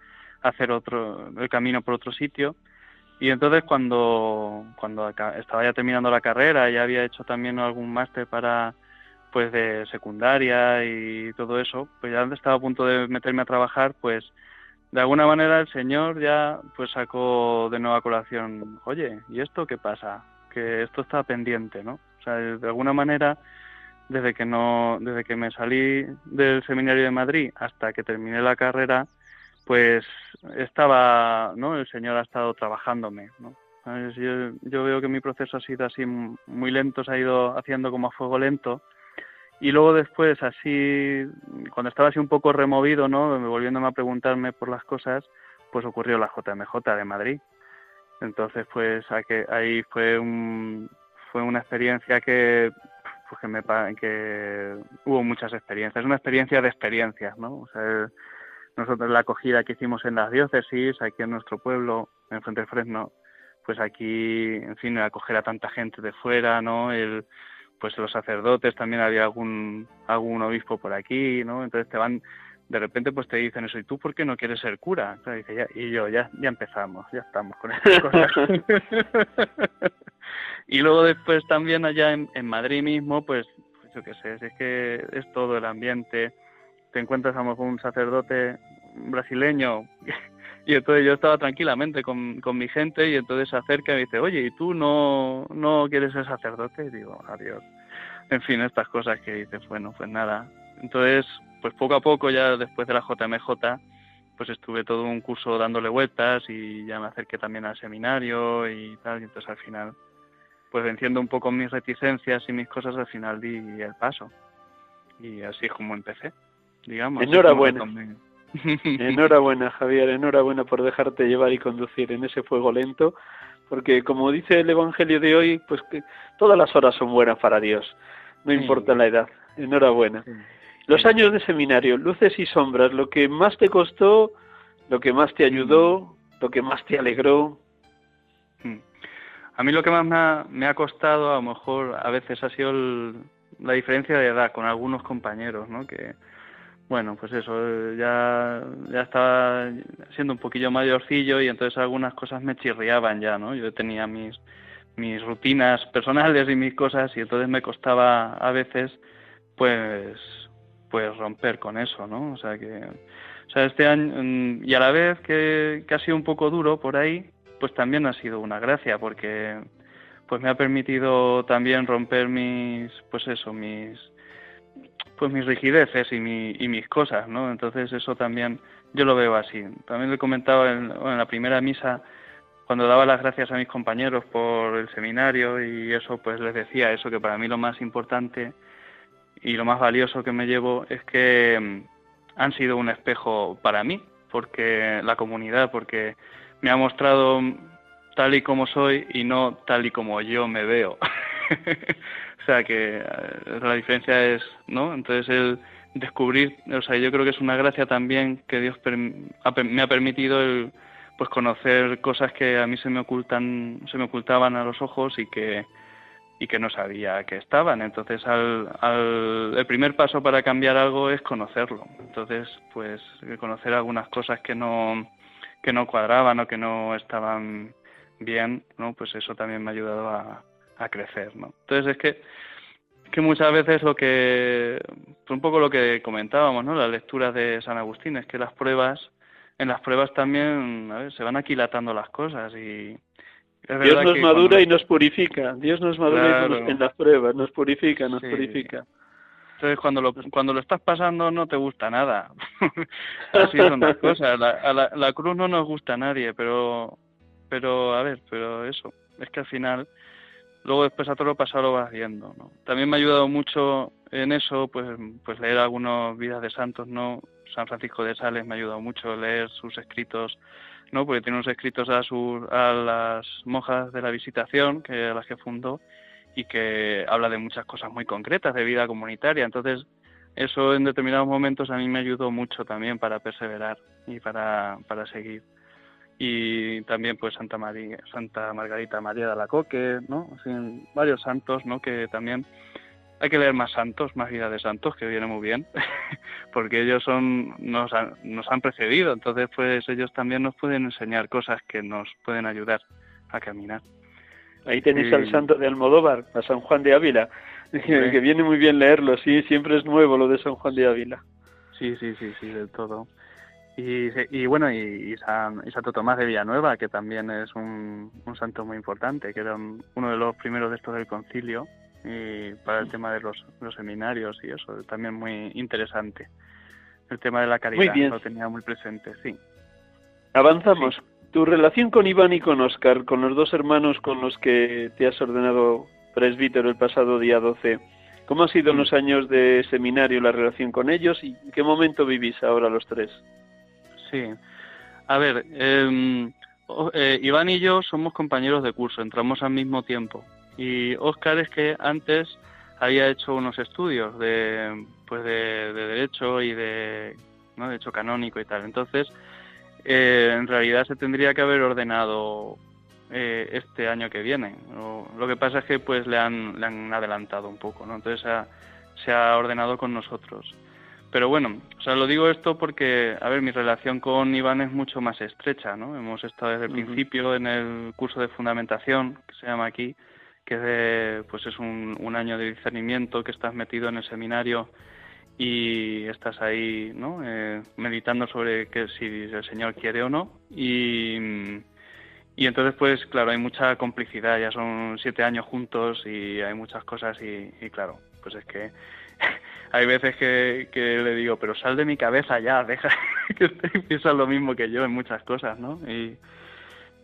hacer otro el camino por otro sitio. Y entonces cuando cuando estaba ya terminando la carrera, ya había hecho también algún máster para pues de secundaria y todo eso, pues ya estaba a punto de meterme a trabajar, pues de alguna manera el señor ya pues sacó de nueva colación, oye, ¿y esto qué pasa? Que esto está pendiente, ¿no? O sea, de alguna manera desde que no desde que me salí del seminario de Madrid hasta que terminé la carrera, pues estaba, ¿no? El señor ha estado trabajándome, ¿no? Yo, yo veo que mi proceso ha sido así muy lento, se ha ido haciendo como a fuego lento y luego después, así, cuando estaba así un poco removido, ¿no? Volviéndome a preguntarme por las cosas, pues ocurrió la JMJ de Madrid. Entonces, pues ahí fue un, fue una experiencia que, pues que me que hubo muchas experiencias, una experiencia de experiencias, ¿no? O sea, nosotros la acogida que hicimos en las diócesis, aquí en nuestro pueblo, en Fuente Fresno, pues aquí, en fin, acoger a tanta gente de fuera, ¿no? El, pues los sacerdotes, también había algún, algún obispo por aquí, ¿no? Entonces te van, de repente pues te dicen eso, ¿y tú por qué no quieres ser cura? y yo, ya, ya empezamos, ya estamos con esas cosas. y luego después también allá en, Madrid mismo, pues, pues, yo qué sé, es que es todo el ambiente, te encuentras a un sacerdote brasileño y entonces yo estaba tranquilamente con, con mi gente y entonces se acerca y dice, oye, ¿y tú no, no quieres ser sacerdote? Y digo, adiós. En fin, estas cosas que dices, bueno, pues nada. Entonces, pues poco a poco, ya después de la JMJ, pues estuve todo un curso dándole vueltas y ya me acerqué también al seminario y tal, y entonces al final, pues venciendo un poco mis reticencias y mis cosas, al final di el paso. Y así es como empecé, digamos. Enhorabuena. Enhorabuena, Javier, enhorabuena por dejarte llevar y conducir en ese fuego lento, porque como dice el Evangelio de hoy, pues que todas las horas son buenas para Dios, no importa la edad. Enhorabuena. Los años de seminario, luces y sombras, lo que más te costó, lo que más te ayudó, lo que más te alegró. Hmm. a mí lo que más me ha, me ha costado, a lo mejor a veces ha sido la diferencia de edad con algunos compañeros, ¿no? Que, bueno, pues eso, ya, ya estaba siendo un poquillo mayorcillo y entonces algunas cosas me chirriaban ya, ¿no? Yo tenía mis, mis rutinas personales y mis cosas y entonces me costaba a veces, pues, pues romper con eso, ¿no? O sea que, o sea, este año, mm, y a la vez que, que ha sido un poco duro por ahí, pues también ha sido una gracia porque pues me ha permitido también romper mis pues eso mis pues mis rigideces y, mi, y mis cosas no entonces eso también yo lo veo así también le comentaba en, en la primera misa cuando daba las gracias a mis compañeros por el seminario y eso pues les decía eso que para mí lo más importante y lo más valioso que me llevo es que mm, han sido un espejo para mí porque la comunidad porque me ha mostrado tal y como soy y no tal y como yo me veo. o sea que eh, la diferencia es, ¿no? Entonces el descubrir, o sea, yo creo que es una gracia también que Dios me ha permitido el pues conocer cosas que a mí se me ocultan, se me ocultaban a los ojos y que y que no sabía que estaban. Entonces, al, al, el primer paso para cambiar algo es conocerlo. Entonces, pues conocer algunas cosas que no que no cuadraban o que no estaban bien, ¿no? Pues eso también me ha ayudado a, a crecer, ¿no? Entonces es que, que muchas veces lo que, pues un poco lo que comentábamos, ¿no? Las lecturas de San Agustín es que las pruebas, en las pruebas también se van aquilatando las cosas y Dios nos madura y nos purifica. Dios nos madura en las pruebas, nos purifica, nos purifica. Entonces, cuando lo, cuando lo estás pasando no te gusta nada. Así son las cosas. La, la, la, cruz no nos gusta a nadie, pero, pero, a ver, pero eso, es que al final, luego después a todo lo pasado lo vas viendo, ¿no? También me ha ayudado mucho en eso, pues, pues leer algunas vidas de santos, ¿no? San Francisco de Sales me ha ayudado mucho leer sus escritos, ¿no? Porque tiene unos escritos a, sus, a las monjas de la visitación, que a las que fundó, y que habla de muchas cosas muy concretas de vida comunitaria. Entonces, eso en determinados momentos a mí me ayudó mucho también para perseverar y para, para seguir. Y también pues Santa María, Santa Margarita María de Alacoque, ¿no? varios santos, ¿no? Que también hay que leer más santos, más vida de santos, que viene muy bien, porque ellos son nos han, nos han precedido, entonces pues ellos también nos pueden enseñar cosas que nos pueden ayudar a caminar. Ahí tenéis al santo de Almodóvar, a San Juan de Ávila, que viene muy bien leerlo, sí, siempre es nuevo lo de San Juan de Ávila. Sí, sí, sí, sí, del todo. Y, y bueno, y, San, Santo Tomás de Villanueva, que también es un, un santo muy importante, que era uno de los primeros de estos del concilio, y para el tema de los, los seminarios y eso, también muy interesante. El tema de la caridad lo tenía muy presente, sí. Avanzamos tu relación con Iván y con Oscar, con los dos hermanos con los que te has ordenado presbítero el pasado día 12, ¿cómo ha sido en los años de seminario la relación con ellos y en qué momento vivís ahora los tres? Sí, a ver, em, eh, Iván y yo somos compañeros de curso, entramos al mismo tiempo. Y Oscar es que antes había hecho unos estudios de, pues de, de derecho y de, ¿no? de hecho canónico y tal. Entonces, eh, en realidad se tendría que haber ordenado eh, este año que viene. Lo, que pasa es que pues le han, le han adelantado un poco, ¿no? Entonces se ha ordenado con nosotros. Pero bueno, o sea, lo digo esto porque, a ver, mi relación con Iván es mucho más estrecha, ¿no? Hemos estado desde el principio en el curso de fundamentación, que se llama aquí, que pues es un, un año de discernimiento, que estás metido en el seminario y estás ahí ¿no? Eh, meditando sobre que si el Señor quiere o no y, y entonces pues claro hay mucha complicidad ya son siete años juntos y hay muchas cosas y, claro pues es que hay veces que, que, le digo pero sal de mi cabeza ya deja que piensas lo mismo que yo en muchas cosas ¿no? y,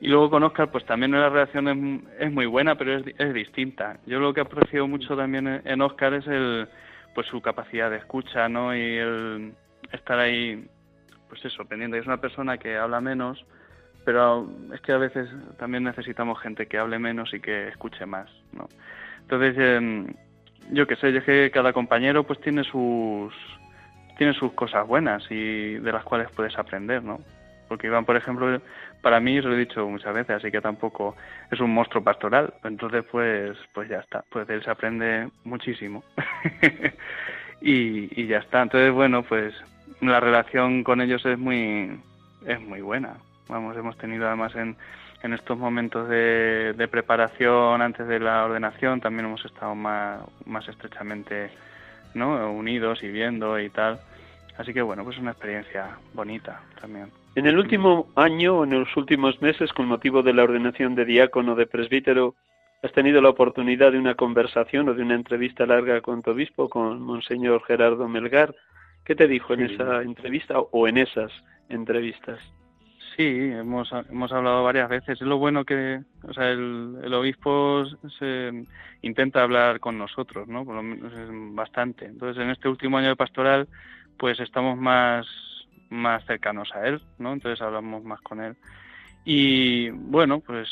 y luego con Oscar, pues también la relación es, es muy buena, pero es, es distinta. Yo lo que aprecio mucho también en Oscar es el, pues su capacidad de escucha, ¿no? Y el estar ahí, pues eso, pendiente. Es una persona que habla menos, pero es que a veces también necesitamos gente que hable menos y que escuche más, ¿no? Entonces, em, yo qué sé, yo que cada compañero pues tiene sus tiene sus cosas buenas y de las cuales puedes aprender, ¿no? porque Iván, por ejemplo, para mí, os lo he dicho muchas veces, así que tampoco es un monstruo pastoral, entonces pues, pues ya está, pues él se aprende muchísimo. Y, y ya está, entonces bueno, pues la relación con ellos es muy, es muy buena, vamos, hemos tenido además en, en estos momentos de, de, preparación antes de la ordenación también hemos estado más, más estrechamente ¿no? unidos y viendo y tal. Así que bueno, pues es una experiencia bonita también. En el último año o en los últimos meses, con motivo de la ordenación de diácono de presbítero, ¿has tenido la oportunidad de una conversación o de una entrevista larga con tu obispo, con Monseñor Gerardo Melgar? ¿Qué te dijo en esa entrevista o en esas entrevistas? Sí, hemos, hemos hablado varias veces. Es lo bueno que, o sea, el, el obispo se intenta hablar con nosotros, ¿no? Por lo menos bastante. Entonces, en este último año de pastoral, pues estamos más, más cercanos a él, ¿no? Entonces hablamos más con él. Y bueno, pues,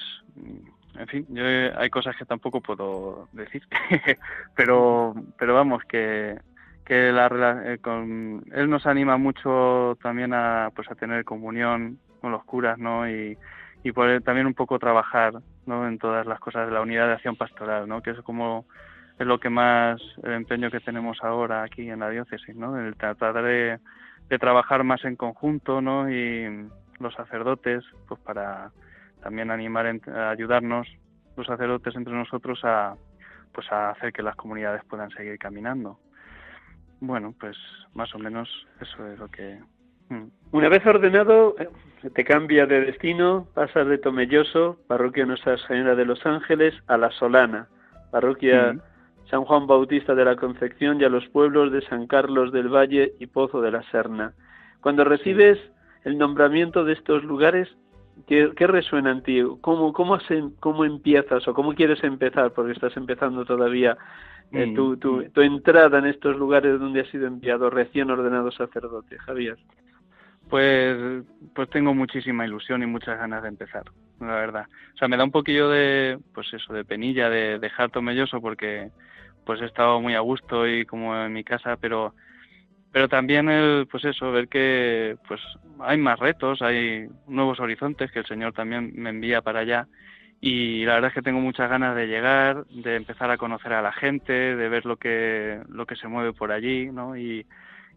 en fin, yo hay cosas que tampoco puedo decir, pero, pero vamos, que, que la, eh, con, él nos anima mucho también a, pues a tener comunión con los curas, ¿no? Y, poder también un poco trabajar, ¿no? En todas las cosas de la unidad de acción pastoral, ¿no? Que es como es lo que más el empeño que tenemos ahora aquí en la diócesis, ¿no? El tratar de, de trabajar más en conjunto, ¿no? Y los sacerdotes, pues para también animar, a ayudarnos los sacerdotes entre nosotros a, pues a hacer que las comunidades puedan seguir caminando. Bueno, pues más o menos eso es lo que. Mm. Una vez ordenado, eh, te cambia de destino, pasas de Tomelloso, parroquia Nuestra Señora de los Ángeles, a La Solana, parroquia. San Juan Bautista de la Concepción y a los pueblos de San Carlos del Valle y Pozo de la Serna. Cuando recibes el nombramiento de estos lugares, ¿qué, resuena en ti? ¿Cómo, cómo, ¿Cómo empiezas o cómo quieres empezar? Porque estás empezando todavía eh, mm, tu, tu, mm. tu entrada en estos lugares donde has sido enviado recién ordenado sacerdote, Javier. Pues, pues tengo muchísima ilusión y muchas ganas de empezar, la verdad. O sea, me da un poquillo de, pues eso, de penilla, de dejar tomelloso porque pues he estado muy a gusto y como en mi casa, pero pero también el pues eso ver que pues hay más retos, hay nuevos horizontes que el Señor también me envía para allá y la verdad es que tengo muchas ganas de llegar, de empezar a conocer a la gente, de ver lo que lo que se mueve por allí, ¿no? Y,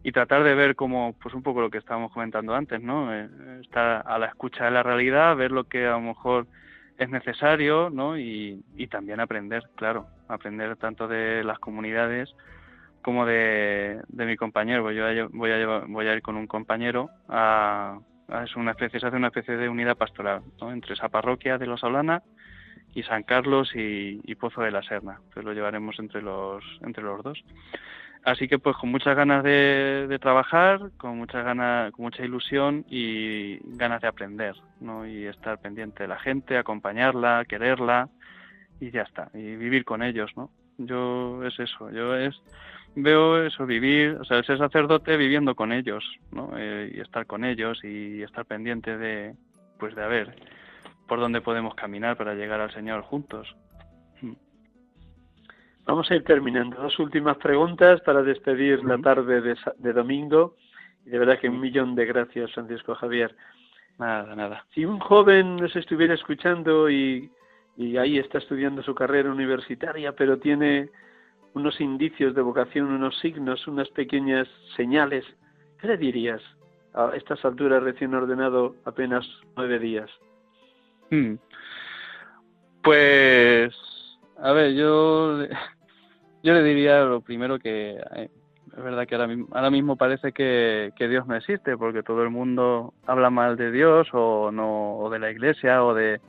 y tratar de ver como pues un poco lo que estábamos comentando antes, ¿no? Eh, estar a la escucha de la realidad, ver lo que a lo mejor es necesario, ¿no? Y, y también aprender, claro, aprender tanto de las comunidades como de, de mi compañero. Pues yo voy a, llevar, voy a ir con un compañero a, es una especie, hace una especie de unidad pastoral ¿no? entre esa parroquia de Los Solana y San Carlos y, y, Pozo de la Serna. Pues lo llevaremos entre los, entre los dos. Así que pues con muchas ganas de, trabajar, con muchas ganas, con mucha ilusión y ganas de aprender, ¿no? Y estar pendiente de la gente, acompañarla, quererla y ya está, y vivir con ellos, ¿no? Yo es eso, yo es veo eso vivir, o sea, ser sacerdote viviendo con ellos, ¿no? Eh, y estar con ellos y estar pendiente de, pues de a ver por dónde podemos caminar para llegar al Señor juntos. Vamos a ir terminando. Dos últimas preguntas para despedir la tarde de, domingo. Y de verdad que un millón de gracias, Francisco Javier. Nada, nada. Si un joven nos estuviera escuchando y, y ahí está estudiando su carrera universitaria, pero tiene unos indicios de vocación, unos signos, unas pequeñas señales, ¿qué le dirías a estas alturas recién ordenado apenas nueve días? Hmm. Pues, a ver, yo yo le diría lo primero que eh, es verdad que ahora mismo, parece que, que, Dios no existe porque todo el mundo habla mal de Dios o no o de la Iglesia o de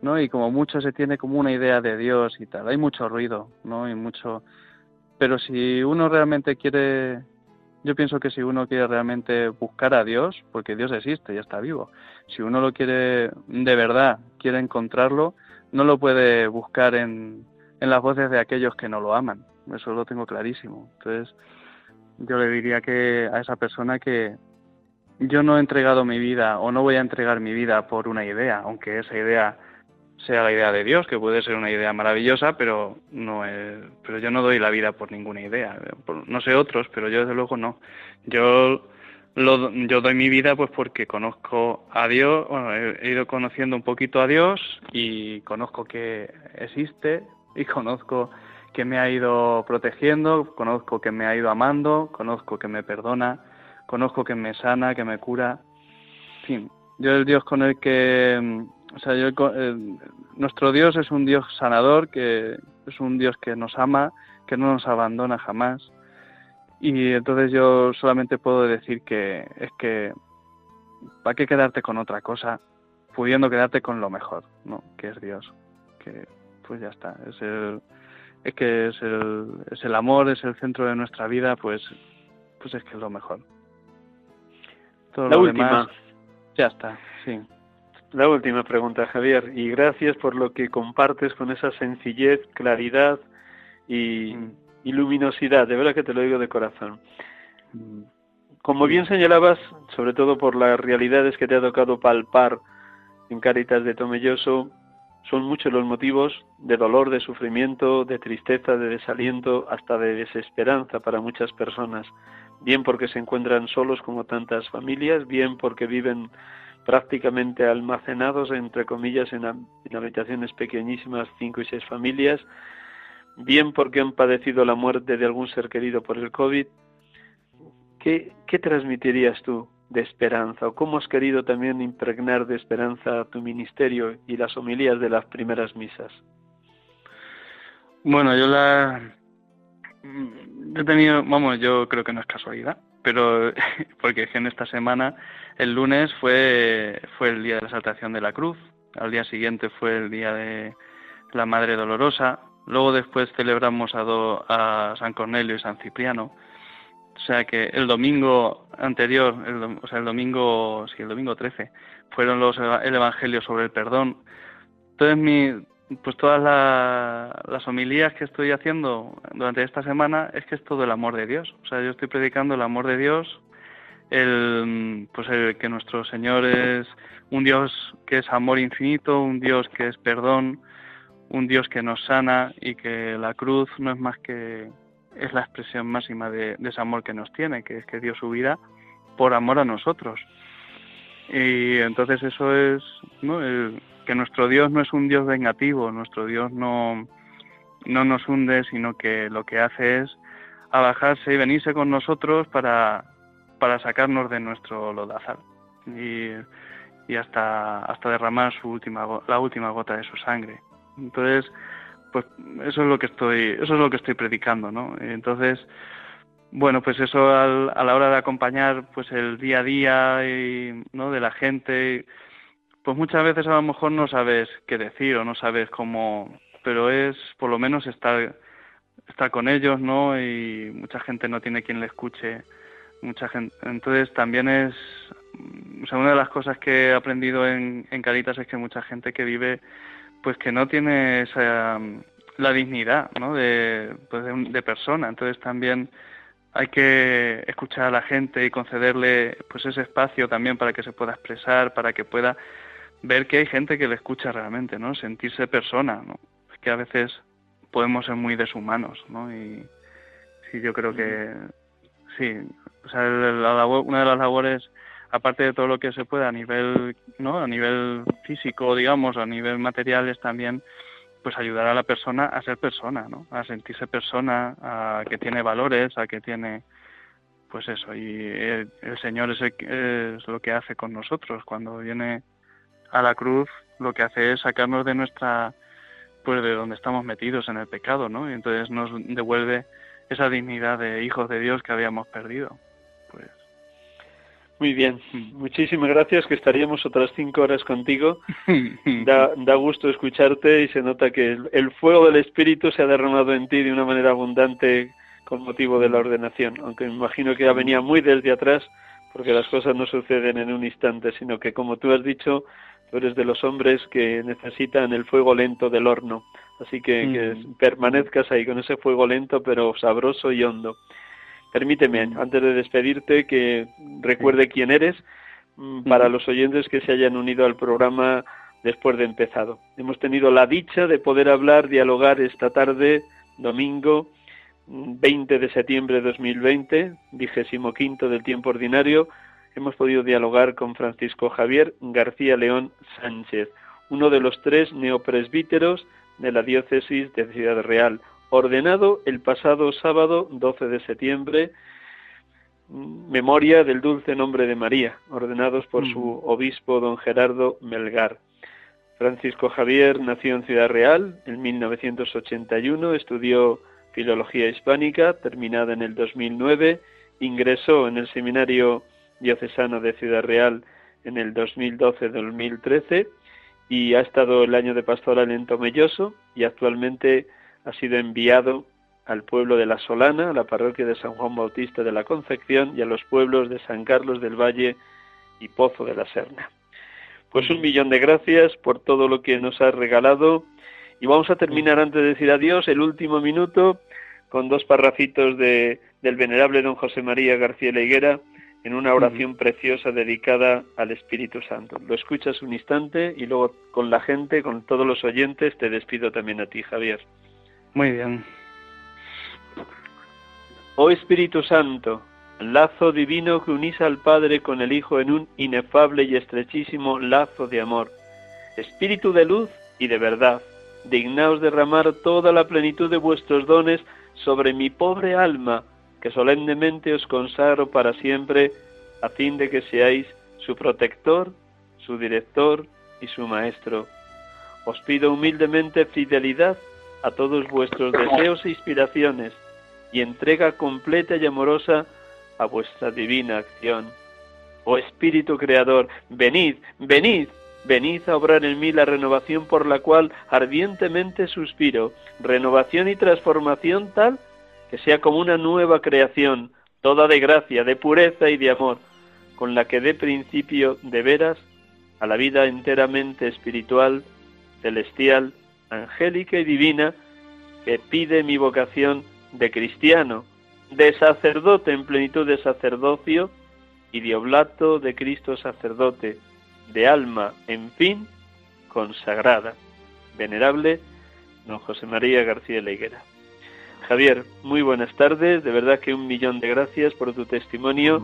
no y como mucho se tiene como una idea de Dios y tal. Hay mucho ruido no y mucho pero si uno realmente quiere yo pienso que si uno quiere realmente buscar a Dios porque Dios existe y está vivo si uno lo quiere de verdad quiere encontrarlo no lo puede buscar en en las voces de aquellos que no lo aman eso lo tengo clarísimo. Entonces, yo le diría que a esa persona que yo no he entregado mi vida o no voy a entregar mi vida por una idea, aunque esa idea sea la idea de Dios, que puede ser una idea maravillosa, pero no es, pero yo no doy la vida por ninguna idea. no sé otros, pero yo desde luego no. Yo yo doy mi vida pues porque conozco a Dios, bueno, he, ido conociendo un poquito a Dios y conozco que existe y conozco que me ha ido protegiendo, conozco que me ha ido amando, conozco que me perdona, conozco que me sana, que me cura. En fin, yo el Dios con el que, o sea, yo, eh, nuestro Dios es un Dios sanador, que es un Dios que nos ama, que no nos abandona jamás y entonces yo solamente puedo decir que es que ¿para qué quedarte con otra cosa pudiendo quedarte con lo mejor, ¿no? Que es Dios. Que pues ya está, es el que es el, es el amor, es el centro de nuestra vida, pues pues es que es lo mejor. Todo la última. ya está, sí. La última pregunta, Javier, y gracias por lo que compartes con esa sencillez, claridad y, mm y luminosidad, de verdad que te lo digo de corazón. Como bien señalabas, sobre todo por las realidades que te ha tocado palpar en Caritas de Tomelloso, son muchos los motivos de dolor, de sufrimiento, de tristeza, de desaliento, hasta de desesperanza para muchas personas, bien porque se encuentran solos como tantas familias, bien porque viven prácticamente almacenados, entre comillas, en, habitaciones pequeñísimas, cinco y seis familias, bien porque han padecido la muerte de algún ser querido por el COVID, ¿qué, qué transmitirías tú de esperanza o cómo has querido también impregnar de esperanza tu ministerio y las homilías de las primeras misas? Bueno, yo la he tenido, vamos, yo creo que no es casualidad, pero porque en esta semana, el lunes fue, fue el día de la exaltación de la cruz, al día siguiente fue el día de la Madre Dolorosa, Luego después celebramos a, a San Cornelio y San Cipriano. O sea que el domingo anterior, o sea, el domingo, sí, el domingo 13, fueron los el evangelio sobre el perdón. Entonces, mi, pues todas las homilías que estoy haciendo durante esta semana es que es todo el amor de Dios. O sea, yo estoy predicando el amor de Dios, el, pues el que nuestro Señor es un Dios que es amor infinito, un Dios que es perdón, un Dios que nos sana y que la cruz no es más que es la expresión máxima de, ese amor que nos tiene, que es que dio su vida por amor a nosotros. Y entonces eso es ¿no? que nuestro Dios no es un Dios vengativo, nuestro Dios no, no nos hunde, sino que lo que hace es abajarse y venirse con nosotros para, para sacarnos de nuestro lodazal y, y hasta, hasta derramar su última, la última gota de su sangre. Entonces, pues eso es lo que estoy, eso es lo que estoy predicando, ¿no? Entonces, bueno, pues eso a la hora de acompañar, pues el día a día y, ¿no? de la gente, pues muchas veces a lo mejor no sabes qué decir o no sabes cómo, pero es por lo menos estar, estar con ellos, ¿no? Y mucha gente no tiene quien le escuche, mucha gente, entonces también es, o sea, una de las cosas que he aprendido en, en Caritas es que mucha gente que vive pues que no tiene esa, la dignidad ¿no? de, pues de, persona. Entonces también hay que escuchar a la gente y concederle pues ese espacio también para que se pueda expresar, para que pueda ver que hay gente que le escucha realmente, ¿no? Sentirse persona, ¿no? Es que a veces podemos ser muy deshumanos, ¿no? Y sí, yo creo que sí, o sea, una de las labores aparte de todo lo que se pueda a nivel, ¿no? A nivel físico, digamos, a nivel materiales también, pues ayudar a la persona a ser persona, ¿no? A sentirse persona, a que tiene valores, a que tiene, pues eso. Y el, Señor es, es lo que hace con nosotros cuando viene a la cruz, lo que hace es sacarnos de nuestra, pues de donde estamos metidos en el pecado, ¿no? Y entonces nos devuelve esa dignidad de hijos de Dios que habíamos perdido. Muy bien, muchísimas gracias, que estaríamos otras cinco horas contigo. Da, da gusto escucharte y se nota que el, fuego del Espíritu se ha derramado en ti de una manera abundante con motivo de la ordenación, aunque me imagino que ya venía muy desde atrás, porque las cosas no suceden en un instante, sino que como tú has dicho, tú eres de los hombres que necesitan el fuego lento del horno. Así que, que permanezcas ahí con ese fuego lento pero sabroso y hondo. Permíteme, antes de despedirte, que recuerde quién eres mm, para los oyentes que se hayan unido al programa después de empezado. Hemos tenido la dicha de poder hablar, dialogar esta tarde, domingo, 20 de septiembre de 2020, vigésimo quinto del tiempo ordinario, hemos podido dialogar con Francisco Javier García León Sánchez, uno de los tres neopresbíteros de la diócesis de Ciudad Real, ordenado el pasado sábado 12 de septiembre, memoria del dulce nombre de María, ordenados por su mm. obispo don Gerardo Melgar. Francisco Javier nació en Ciudad Real en 1981, estudió filología hispánica, terminada en el 2009, ingresó en el seminario diocesano de Ciudad Real en el 2012-2013 y ha estado el año de pastoral en Tomelloso y actualmente ha sido enviado al pueblo de La Solana, a la parroquia de San Juan Bautista de la Concepción y a los pueblos de San Carlos del Valle y Pozo de la Serna. Pues un millón de gracias por todo lo que nos has regalado y vamos a terminar antes de decir adiós el último minuto con dos parrafitos de, del venerable don José María García Leguera en una oración preciosa dedicada al Espíritu Santo. Lo escuchas un instante y luego con la gente, con todos los oyentes, te despido también a ti, Javier. Muy bien. Oh Espíritu Santo, lazo divino que unís al Padre con el Hijo en un inefable y estrechísimo lazo de amor. Espíritu de luz y de verdad, dignaos derramar toda la plenitud de vuestros dones sobre mi pobre alma, que solemnemente os consagro para siempre, a fin de que seáis su protector, su director y su maestro. Os pido humildemente fidelidad a todos vuestros deseos e inspiraciones y entrega completa y amorosa a vuestra divina acción. Oh Espíritu Creador, venid, venid, venid a obrar en mí la renovación por la cual ardientemente suspiro, renovación y transformación tal que sea como una nueva creación, toda de gracia, de pureza y de amor, con la que dé principio de veras a la vida enteramente espiritual, celestial, angélica y divina que pide mi vocación de cristiano, de sacerdote en plenitud de sacerdocio y de oblato de Cristo sacerdote, de alma, en fin, consagrada. Venerable don José María García Leiguera. Javier, muy buenas tardes. De verdad que un millón de gracias por tu testimonio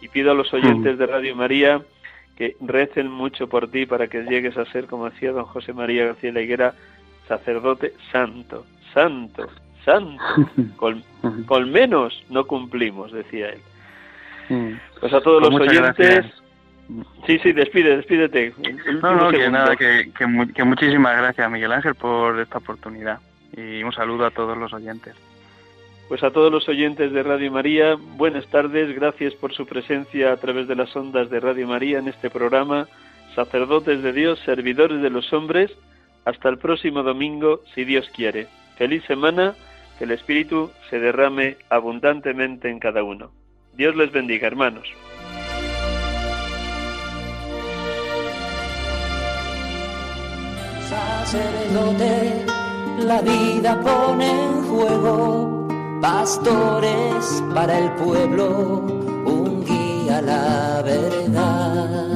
y pido a los oyentes de Radio María que recen mucho por ti para que llegues a ser, como decía don José María García Higuera, sacerdote santo, santo, santo. Con, menos no cumplimos, decía él. Pues a todos pues los oyentes. Sí, sí, despide, despídete. No, no, que nada, que, que muchísimas gracias, Miguel Ángel, por esta oportunidad y un saludo a todos los oyentes. Pues a todos los oyentes de Radio María, buenas tardes, gracias por su presencia a través de las ondas de Radio María en este programa, sacerdotes de Dios, servidores de los hombres, hasta el próximo domingo, si Dios quiere. Feliz semana, que el Espíritu se derrame abundantemente en cada uno. Dios les bendiga, hermanos. la vida pone en juego pastores para el pueblo, un guía la verdad.